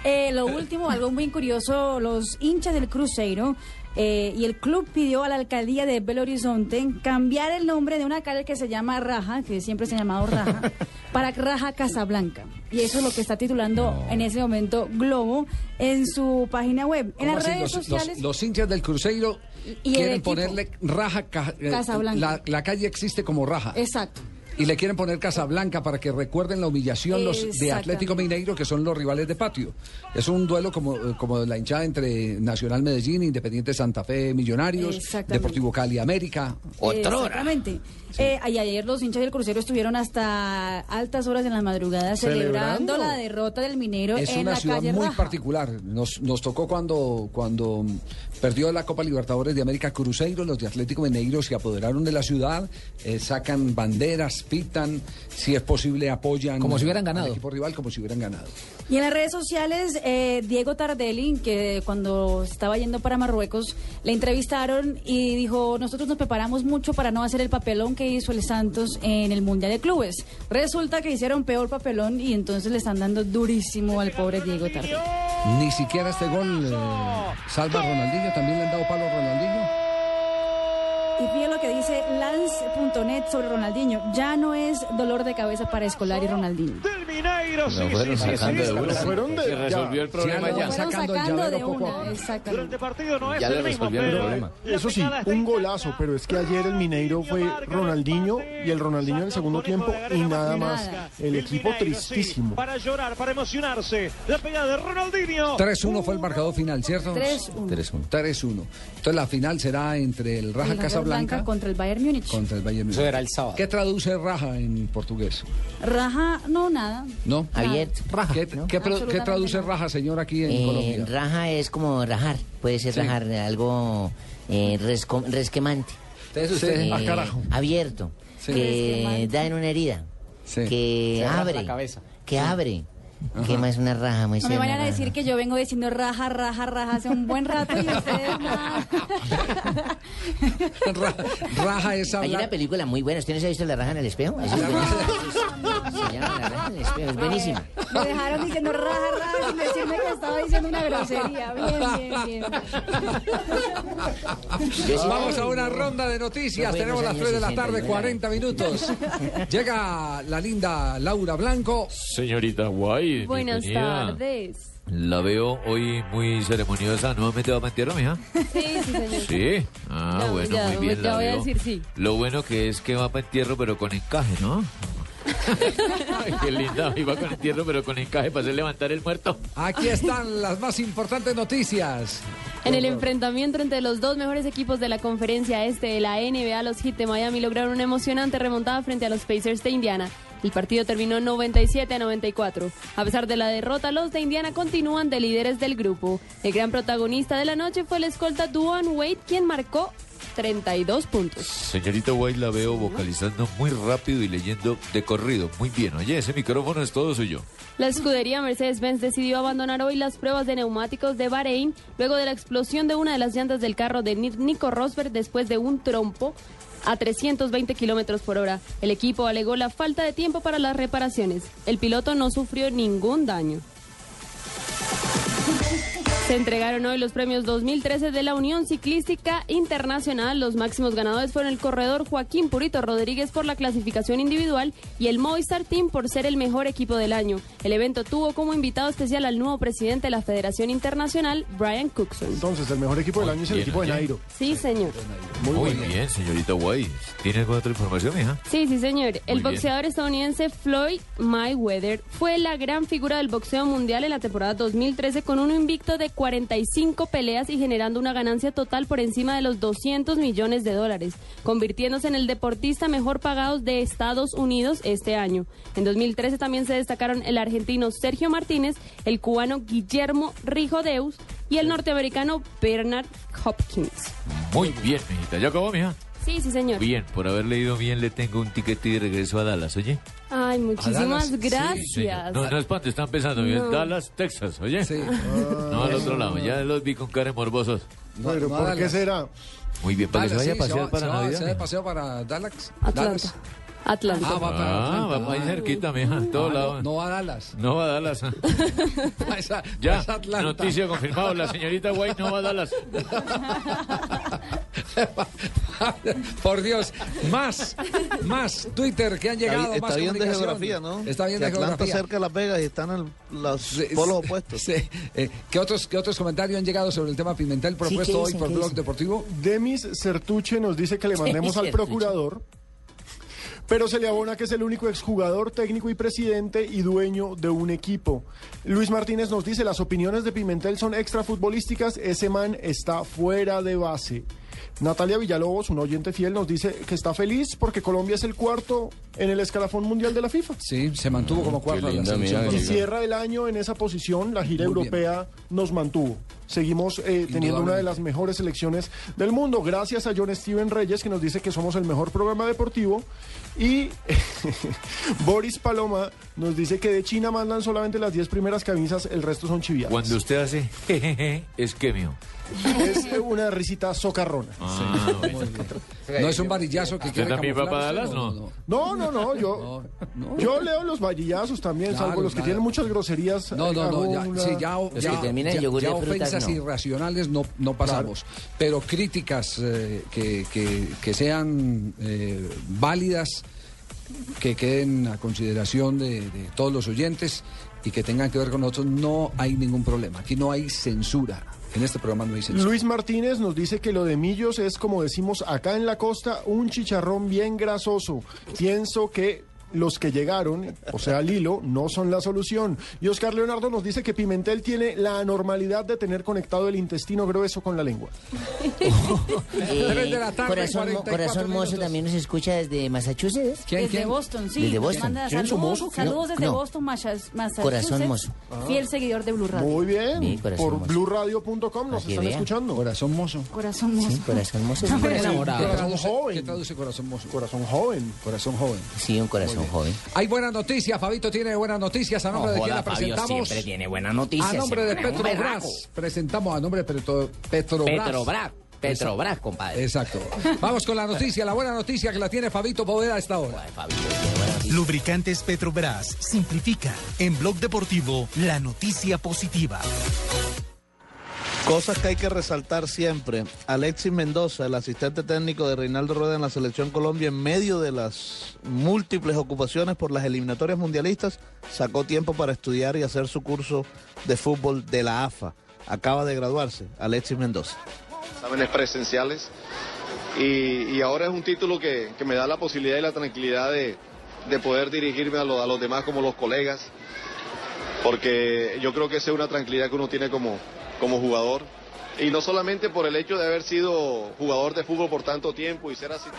Eh, lo último, algo muy curioso, los hinchas del Cruzeiro eh, y el club pidió a la alcaldía de Belo Horizonte cambiar el nombre de una calle que se llama Raja, que siempre se ha llamado Raja, para Raja Casablanca. Y eso es lo que está titulando en ese momento Globo en su página web. En ¿Cómo las así? redes los, sociales... los hinchas del Cruzeiro Y quieren ponerle raja. eh, Casablanca. La, la calle existe como raja. Exacto. Y le quieren poner Casablanca para que recuerden la humillación los de. Atlético Mineiro, que son los rivales de patio. Es un duelo como, eh, como la hinchada entre Nacional Medellín, Independiente Santa Fe, Millonarios. Deportivo Cali, América. Exactamente. Eh, y ayer los hinchas del crucero estuvieron hasta altas horas en la madrugada celebrando, Celebrando. la derrota del minero Es en una la ciudad calle muy Raja. particular. Nos, nos tocó cuando, cuando perdió la Copa Libertadores de América Cruzeiro, los de Atlético Mineiro se apoderaron de la ciudad, eh, sacan banderas, pitan, si es posible apoyan Como si hubieran al ganado. equipo rival como si hubieran ganado. Y en las redes sociales, eh, Diego Tardelli, que cuando estaba yendo para Marruecos, le entrevistaron y dijo, nosotros nos preparamos mucho para no hacer el papelón que hizo el Santos en el Mundial de Clubes. Resulta que hicieron peor papelón y entonces le están dando durísimo al pobre Diego Tardelli. Ni siquiera este gol eh, salva a Ronaldinho, también le han dado palo a Ronaldinho. Y fíjate lo que dice Lance.net sobre Ronaldinho. Ya no es dolor de cabeza para Escolar y Ronaldinho. Mineiro, Lo fueron sacando de una. fueron de- Se resolvió ya. el problema Sí, ya. Fueron sacando el sacando de poco una, poco. exactamente. partido no Ya le resolvieron el problema. Eso sí, un golazo, pero es que ayer el Mineiro fue Ronaldinho y el Ronaldinho en el segundo tiempo y nada más. El equipo tristísimo. Para llorar, para emocionarse. La pegada de Ronaldinho. 3-1 fue el marcador final, ¿cierto? 3-1. 3-1. 3-1. Entonces la final será entre el Raja El Raja Casablanca contra el Bayern Múnich. contra el Bayern Múnich. Eso era el sábado. ¿Qué traduce Raja en portugués? Raja, no, nada. ¿No? Abierto. Raja. ¿Qué, ¿no? qué pro- qué Absolutamente traduce nada. Raja, señor, aquí en Eh, Colombia? raja es como rajar. Puede ser Sí. rajar algo eh, resco- resquemante. Entonces Sí. usted... Ah, Eh, carajo. Abierto. Sí. Que Resquemante. da en una herida. Sí. Que abre. la cabeza. Que abre. Que más una raja. No me vayan a decir que yo vengo diciendo raja, raja, raja hace un buen rato y ustedes nada. Ra- Raja es Hay una hablar... película muy buena. ¿Usted no se ha visto La Raja en el Espejo? Es buenísima. Se llama La Raja en el Espejo. Es buenísima. Me dejaron diciendo raja, raja sin decirme que estaba diciendo una grosería. Bien, bien, bien. Vamos a una ronda de noticias. No Tenemos las años 3 de la 60, tarde, ¿no? 40 minutos. Llega la linda Laura Blanco. Señorita Guay, Buenas bienvenida. tardes. La veo hoy muy ceremoniosa. ¿Nuevamente va para entierro, mija? Sí, sí, señor. Sí. Ah, Ya, bueno, ya, muy bien. ya la voy a decir sí. Lo bueno que es que va para entierro, pero con encaje, ¿no? Ay, qué linda. Iba con entierro, pero con encaje para hacer levantar el muerto. Aquí están las más importantes noticias. En el enfrentamiento entre los dos mejores equipos de la conferencia este de la NBA, los Heat de Miami lograron una emocionante remontada frente a los Pacers de Indiana. El partido terminó 97 a 94. A pesar de la derrota, los de Indiana continúan de líderes del grupo. El gran protagonista de la noche fue el escolta Duan Wade, quien marcó 32 puntos. Señorita White la veo vocalizando muy rápido y leyendo de corrido. Muy bien. Oye, ese micrófono es todo suyo. La escudería Mercedes-Benz decidió abandonar hoy las pruebas de neumáticos de Bahrein luego de la explosión de una de las llantas del carro de Ni- Nico Rosberg después de un trompo a 320 kilómetros por hora. El equipo alegó la falta de tiempo para las reparaciones. El piloto no sufrió ningún daño. Se entregaron hoy los premios 2013 de la Unión Ciclística Internacional. Los máximos ganadores fueron el corredor Joaquín Purito Rodríguez por la clasificación individual y el Movistar Team por ser el mejor equipo del año. El evento tuvo como invitado especial al nuevo presidente de la Federación Internacional, Brian Cookson. Entonces, el mejor equipo del año es el Bien, equipo de. Nairo. Sí, señor. Muy, bien. señorita White. ¿Tiene alguna otra información, mija? Sí, sí, señor. El bien. boxeador estadounidense Floyd Mayweather fue la gran figura del boxeo mundial en la temporada 2013 con un invicto de 45 peleas y generando una ganancia total por encima de los 200 millones de dólares, convirtiéndose en el deportista mejor pagado de Estados Unidos este año. En 2013 también se destacaron el argentino Sergio Martínez, el cubano Guillermo Rijodeus y el norteamericano Bernard Hopkins. Muy bien, mijita. ¿Ya acabó, mija? Sí, sí, señor. Bien, por haber leído bien le tengo un tiquete de regreso a Dallas, ¿oye? Ay, muchísimas Sí, gracias. señor. No, no es para, están pensando bien. No. Dallas, Texas, ¿oye? No, al otro lado. Ya los vi con cara morbosos. Pero no, ¿por qué Dallas. será? Muy bien, para que se Dallas, vaya a sí, pasear va- para se va- Navidad. se va de paseo para Dallas. Atlanta. Dallas. Atlanta. Ah, va para Ah, Atlanta. va para ahí cerquita, mija, en Ah, todos no, lados. No va a Dallas. No va a Dallas. Esa- Ya, es Atlanta. noticia confirmado. La señorita White no va a Dallas. Por Dios, más, más Twitter que han llegado, Está, más bien de geografía, ¿no? Está bien que de Atlanta geografía. cerca de Las Vegas y están en los Sí, polos opuestos. sí. Eh, ¿qué, otros, ¿Qué otros comentarios han llegado sobre el tema Pimentel propuesto ¿qué hoy dicen? por ¿Qué Blog dicen? Deportivo? Demis Sertuche nos dice que le mandemos al Sertuche. procurador pero se le abona que es el único exjugador, técnico y presidente y dueño de un equipo. Luis Martínez nos dice, las opiniones de Pimentel son extrafutbolísticas, ese man está fuera de base. Natalia Villalobos, un oyente fiel, nos dice que está feliz porque Colombia es el cuarto en el escalafón mundial de la FIFA. Sí, se mantuvo como cuarto. mira, Y cierra el año en esa posición, la gira Muy europea nos mantuvo. Seguimos eh, teniendo una de las mejores selecciones del mundo, gracias a John Steven Reyes, que nos dice que somos el mejor programa deportivo. Y Boris Paloma nos dice que de China mandan solamente las 10 primeras camisas, el resto son chiviadas. Cuando usted hace jejeje, es que mío. Es una risita socarrona. Ah, bueno. No es un varillazo que ¿Usted quiere también va para camuflarse, Dallas? No. No, no, no, yo, yo leo los varillazos también, Claro, salvo los que claro. tienen muchas groserías. No, no, hago no, ya, una- sí, ya, Los ya- que terminan en ya- yogur ya de frutas, ofensas no. irracionales no, no pasamos, pero críticas eh, que, que- que sean eh, válidas, que queden a consideración de, de todos los oyentes y que tengan que ver con nosotros, no hay ningún problema. Aquí no hay censura. En este programa no. Luis Martínez nos dice que lo de Millos es, como decimos acá en la costa, un chicharrón bien grasoso. Pienso que los que llegaron, o sea, Lilo, no son la solución. Y Oscar Leonardo nos dice que Pimentel tiene la anormalidad de tener conectado el intestino grueso con la lengua. Tarde, corazón, mo- 44 corazón Mozo también nos escucha desde Massachusetts. Desde Boston, sí. Desde nos Boston. ¿Quién saludos, Mozo? saludos desde No. Boston, Massachusetts. Corazón Mozo. Fiel seguidor de Blue Radio. Muy bien. Sí, Por blurradio.com nos están vea. escuchando. Corazón mozo. Corazón Mozo. Sí, corazón mozo. Sí. pero- ¿Qué Corazón joven. ¿Qué traduce corazón mozo? Corazón joven. Corazón joven. Sí, un corazón joven. Hay buenas noticias, Fabito tiene buenas noticias. ¿A nombre de quién la presentamos? tiene buenas noticias. A nombre de Petrobras. Presentamos a nombre de Petro, Petrobras. Petrobras. Petrobras, compadre. Exacto. Vamos con la noticia, la buena noticia que la tiene Fabito Poveda a esta hora. Lubricantes Petrobras simplifica en Blog Deportivo la noticia positiva. Cosas que hay que resaltar siempre. Alexis Mendoza, el asistente técnico de Reinaldo Rueda en la Selección Colombia, en medio de las múltiples ocupaciones por las eliminatorias mundialistas, sacó tiempo para estudiar y hacer su curso de fútbol de la AFA. Acaba de graduarse, Alexis Mendoza. exámenes presenciales y, ahora es un título que, que me da la posibilidad y la tranquilidad de, de poder dirigirme a, lo- a los demás como los colegas, porque yo creo que esa es una tranquilidad que uno tiene como, como jugador. Y no solamente por el hecho de haber sido jugador de fútbol por tanto tiempo y ser así.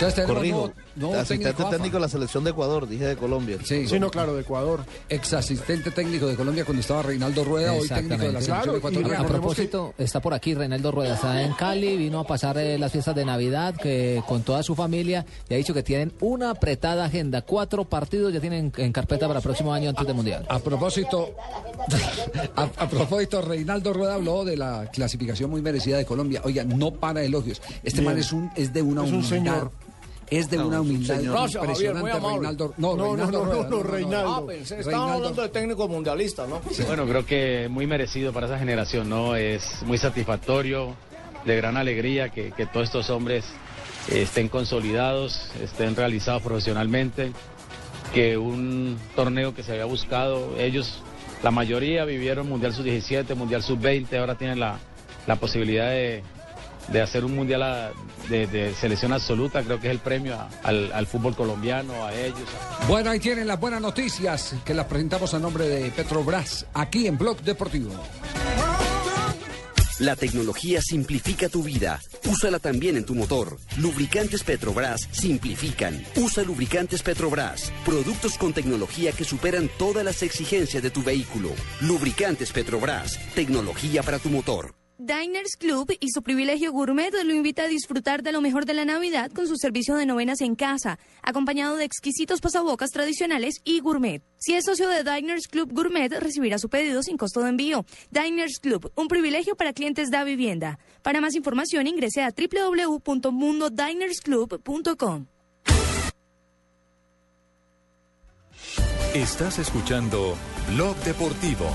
Entonces Corrijo, nuevo asistente técnico de la Selección de Ecuador, dije de Colombia. Sí, Sí, no, claro, de Ecuador. Ex asistente técnico de Colombia cuando estaba Reinaldo Rueda, hoy técnico de la Exactamente. selección Claro, y ecuatoriana. A propósito, está por aquí Reinaldo Rueda, está en Cali, vino a pasar eh, las fiestas de Navidad que, con toda su familia y ha dicho que tienen una apretada agenda, cuatro partidos ya tienen en carpeta para el próximo año antes del Mundial. A propósito, a, a propósito, Reinaldo Rueda habló de la clasificación muy merecida de Colombia. Oiga, no para elogios. Este Bien. man es un es de una Es un humildad. señor. Es de No, una humildad impresionante. Reinaldo. No, No, no, Reinaldo no, no, Rueda, no, Reinaldo. Ah, Reinaldo. hablando de técnico mundialista, ¿no? Bueno, creo que muy merecido para esa generación, ¿no? Es muy satisfactorio, de gran alegría que, que todos estos hombres estén consolidados, estén realizados profesionalmente, que un torneo que se había buscado, ellos, la mayoría vivieron Mundial Sub-17, Mundial Sub-20, ahora tienen la, la posibilidad de, de hacer un Mundial a- de, de selección absoluta, creo que es el premio a- al, al fútbol colombiano, a ellos. Bueno, ahí tienen las buenas noticias que las presentamos a nombre de Petrobras, aquí en Blog Deportivo. La tecnología simplifica tu vida. Úsala también en tu motor. Lubricantes Petrobras simplifican. Usa lubricantes Petrobras. Productos con tecnología que superan todas las exigencias de tu vehículo. Lubricantes Petrobras. Tecnología para tu motor. Diners Club y su privilegio gourmet lo invita a disfrutar de lo mejor de la Navidad con su servicio de novenas en casa, acompañado de exquisitos pasabocas tradicionales y gourmet. Si es socio de Diners Club Gourmet, recibirá su pedido sin costo de envío. Diners Club, un privilegio para clientes da vivienda. Para más información ingrese a www.mundodinersclub.com. Estás escuchando Blog Deportivo.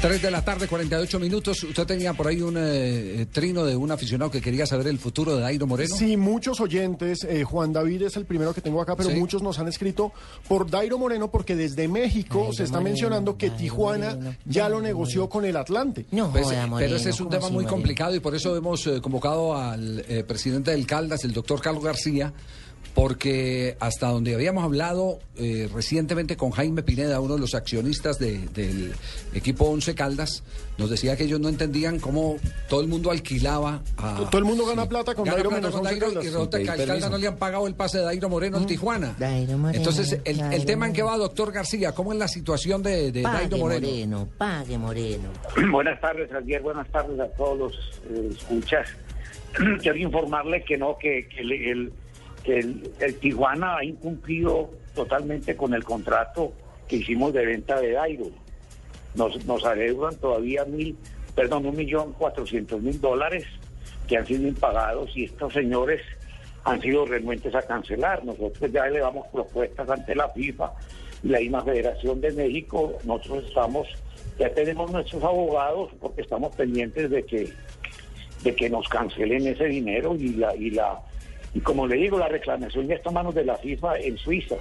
3 de la tarde, 48 minutos. Usted tenía por ahí un eh, trino de un aficionado que quería saber el futuro de Dairo Moreno. Sí, muchos oyentes, eh, Juan David es el primero que tengo acá, pero Sí. muchos nos han escrito por Dairo Moreno porque desde México Dairo se está Moreno, mencionando que Dairo Tijuana Moreno, ya lo negoció con el Atlante. Pues, joda, pero ese es un ¿cómo tema muy complicado y por eso hemos eh, convocado al eh, presidente del Caldas, el doctor Carlos García, porque hasta donde habíamos hablado eh, recientemente con Jaime Pineda, uno de los accionistas de- del equipo Once Caldas, nos decía que ellos no entendían cómo todo el mundo alquilaba a... Todo el mundo gana plata con Gana Dairo plata menos con Once Dairo Caldas. y resulta que al Caldas no le han pagado el pase de Dairo Moreno al Tijuana. Moreno, Entonces, el, el Dairo tema en que va, doctor García, ¿cómo es la situación de, de Pague Dairo Moreno? Moreno, pague Moreno. Buenas tardes, Javier. Buenas tardes a todos los eh, escuchas. Quiero informarle que no, que, que el, el- el- Tijuana ha incumplido totalmente con el contrato que hicimos de venta de Dairo. Nos, nos adeudan todavía mil, perdón, un millón cuatrocientos mil dólares que han sido impagados y estos señores han sido renuentes a cancelar. Nosotros ya elevamos propuestas ante la FIFA la misma Federación de México. Nosotros estamos, ya tenemos nuestros abogados porque estamos pendientes de que de que nos cancelen ese dinero y la y la y como le digo la reclamación ya está en manos de la FIFA en Suiza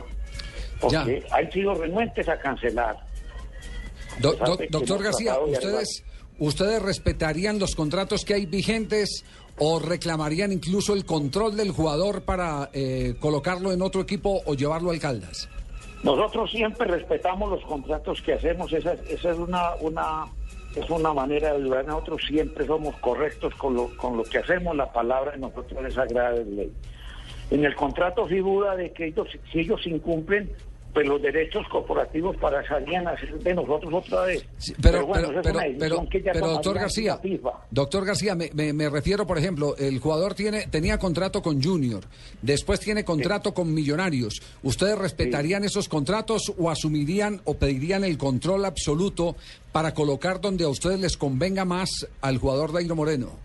porque han sido renuentes a cancelar. Do- A do- doctor García, ¿ustedes, ¿ustedes respetarían los contratos que hay vigentes o reclamarían incluso el control del jugador para eh, colocarlo en otro equipo o llevarlo al Caldas? Nosotros siempre respetamos los contratos que hacemos, esa, esa es una, una es una manera de ayudar. Nosotros siempre somos correctos con lo, con lo que hacemos, la palabra de nosotros es sagrada ley. En el contrato figura de que ellos, si ellos incumplen, pues los derechos corporativos pasarían a ser de nosotros otra vez. Pero, bueno, pero, es pero, una decisión pero, que ya pero, doctor García, doctor García, me, me- me refiero, por ejemplo, el jugador tiene tenía contrato con Junior, después tiene contrato con Millonarios. ¿Ustedes respetarían esos contratos o asumirían o pedirían el control absoluto para colocar donde a ustedes les convenga más al jugador Dairo Moreno?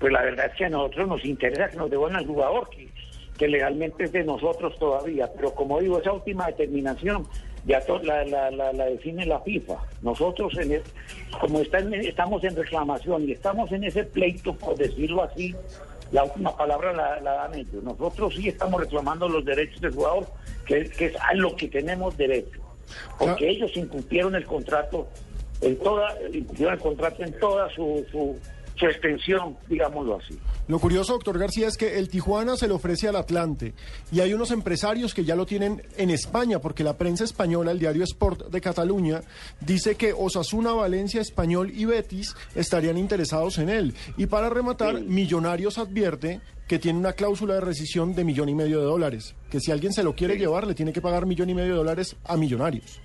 Pues la verdad es que a nosotros nos interesa que nos devuelvan al jugador, que, que legalmente es de nosotros todavía. Pero como digo, esa última determinación ya la, la, la, la define la FIFA. Nosotros, en el- como está en- estamos en reclamación y estamos en ese pleito, por decirlo así, la última palabra la, la dan ellos. Nosotros sí estamos reclamando los derechos del jugador, que, que es a lo que tenemos derecho. Porque ellos incumplieron el contrato en toda, incumplieron el contrato en toda su, su, su extensión, digámoslo así. Lo curioso, doctor García, es que el Tijuana se le ofrece al Atlante y hay unos empresarios que ya lo tienen en España, porque la prensa española, el diario Sport de Cataluña, dice que Osasuna, Valencia, Español y Betis estarían interesados en él. Y para rematar, Millonarios advierte que tiene una cláusula de rescisión de millón y medio de dólares, que si alguien se lo quiere llevar, le tiene que pagar millón y medio de dólares a Millonarios.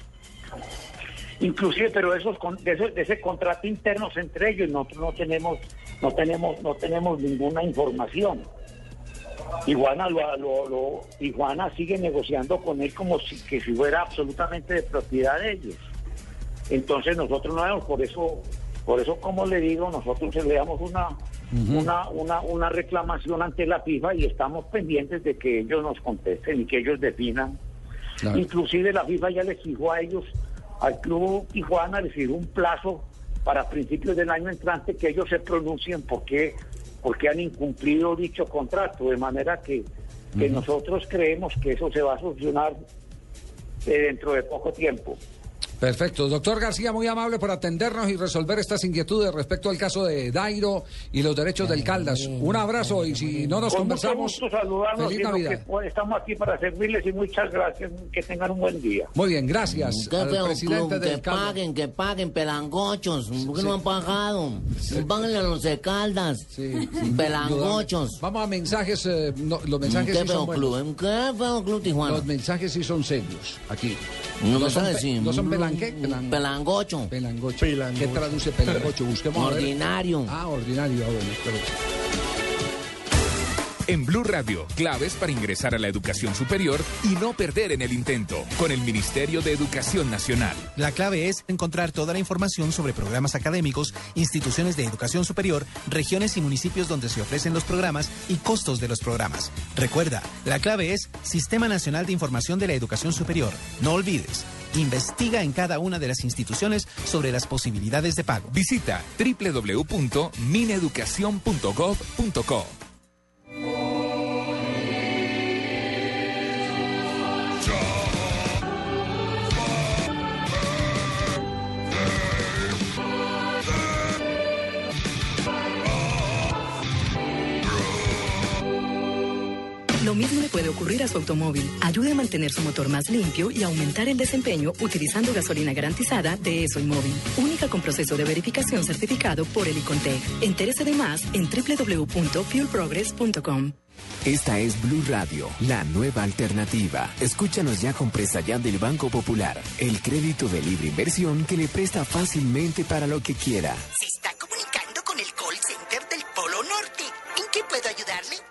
Inclusive, pero esos de, ese, de ese contrato internos entre ellos nosotros no tenemos no tenemos no tenemos ninguna información. Iguana lo, lo, lo- Iguana sigue negociando con él como si que si fuera absolutamente de propiedad de ellos. Entonces nosotros no vemos por eso por eso como le digo nosotros le damos una una, una, una reclamación ante la FIFA y estamos pendientes de que ellos nos contesten y que ellos definan Claro. Inclusive la FIFA ya les fijó a ellos, al Club Tijuana, les fijó un plazo para principios del año entrante que ellos se pronuncien porque, porque han incumplido dicho contrato, de manera que, que nosotros creemos que eso se va a solucionar eh, dentro de poco tiempo. Perfecto. Doctor García, muy amable por atendernos y resolver estas inquietudes respecto al caso de Dairo y los derechos del Caldas. Un abrazo y si no nos Con mucho conversamos, gusto saludarnos feliz que Navidad. pueda, estamos aquí para servirles y muchas gracias, que tengan un buen día. Muy bien, gracias Qué al feo presidente club, del que Caldas. paguen, que paguen, pelangochos. ¿Por qué no han pagado? Páganle a los de Caldas. Pelangochos. Vamos a mensajes, eh, no, los mensajes Qué sí feo son club, ¿eh? qué feo club Tijuana. Los mensajes sí son serios aquí. No me son, ¿no son pelanque? Pelan- Pelangocho. Pelangocho. ¿Qué traduce pelangocho? Busquemos a ver. Ordinario. Ah, ordinario. ah, bueno, En Blue Radio, claves para ingresar a la educación superior y no perder en el intento, con el Ministerio de Educación Nacional. La clave es encontrar toda la información sobre programas académicos, instituciones de educación superior, regiones y municipios donde se ofrecen los programas y costos de los programas. Recuerda, la clave es Sistema Nacional de Información de la Educación Superior. No olvides, Investiga en cada una de las instituciones sobre las posibilidades de pago. Visita www.mineducacion.gov.co. Lo mismo le puede ocurrir a su automóvil. Ayude a mantener su motor más limpio y aumentar el desempeño utilizando gasolina garantizada de ESO Móvil. Única con proceso de verificación certificado por el Icontec. Entérese de más en www.fuelprogress.com. Esta es Blue Radio, la nueva alternativa. Escúchanos ya con presta ya del Banco Popular, el crédito de libre inversión que le presta fácilmente para lo que quiera. Se está comunicando con el call center del Polo Norte. ¿En qué puedo ayudarle?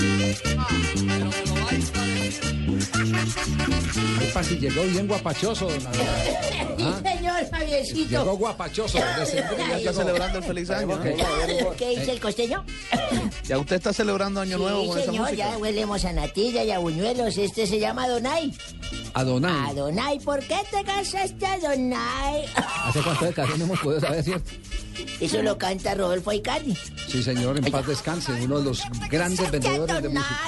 Ah, pero me lo vais a decir. Y Llegó bien guapachoso, don. ¿Ah? Señor Javiercito. Llegó guapachoso. está celebrando el feliz año. ¿Qué dice el costeño? Ya usted está celebrando Año Nuevo con esa señor, música. ya huelemos a natilla y a buñuelos. Este se llama Adonai. Adonai. Adonai, ¿por qué te casaste, Adonai? ¿Hace cuánto de casa no hemos podido saber, cierto? Eso lo canta Rodolfo Icardi. Sí, señor, en paz descanse. Uno de los grandes vendedores de música.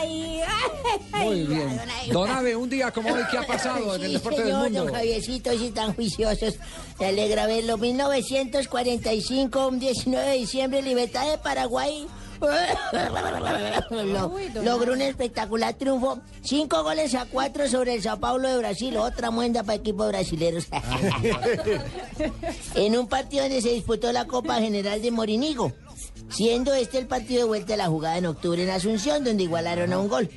Muy bien. Don Abe, un día como hoy, ¿qué ha pasado en el Sí, deporte del señor, mundo? don Javiercito, sí, tan juiciosos. Me alegra verlo. 1945, un 19 de diciembre, libertad de Paraguay. Lo- logró un espectacular triunfo. Cinco goles a cuatro sobre el Sao Paulo de Brasil. Otra muenda para equipos brasileños. en un partido donde se disputó la Copa General de Morinigo. Siendo este el partido de vuelta de la jugada en octubre en Asunción, donde igualaron a un gol.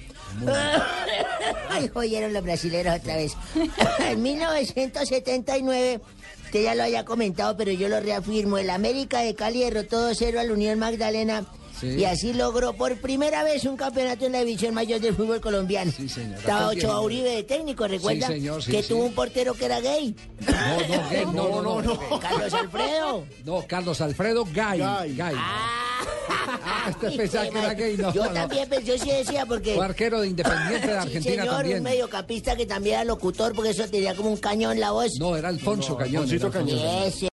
Ay, oyeron los brasileños otra vez. en 1979, usted ya lo había comentado, pero yo lo reafirmo. El América de Cali derrotó 2-0 al Unión Magdalena. Sí. Y así logró por primera vez un campeonato en la división mayor del fútbol colombiano. Estaba Rafael Ochoa Viejo. Uribe de técnico, ¿recuerda? Sí, señor, sí, que sí. tuvo un portero que era gay. No, no, gay, no, no, no. Carlos Alfredo. No, Carlos Alfredo Gay. Gay. Ah, este pensaba que era gay, no. Yo no. también pensé, yo sí decía, porque... Fue arquero de Independiente de Sí, Argentina señor, también. un mediocampista que también era locutor, porque eso tenía como un cañón la voz. No, era Alfonso Cañón. era Alfonso Cañón. Ese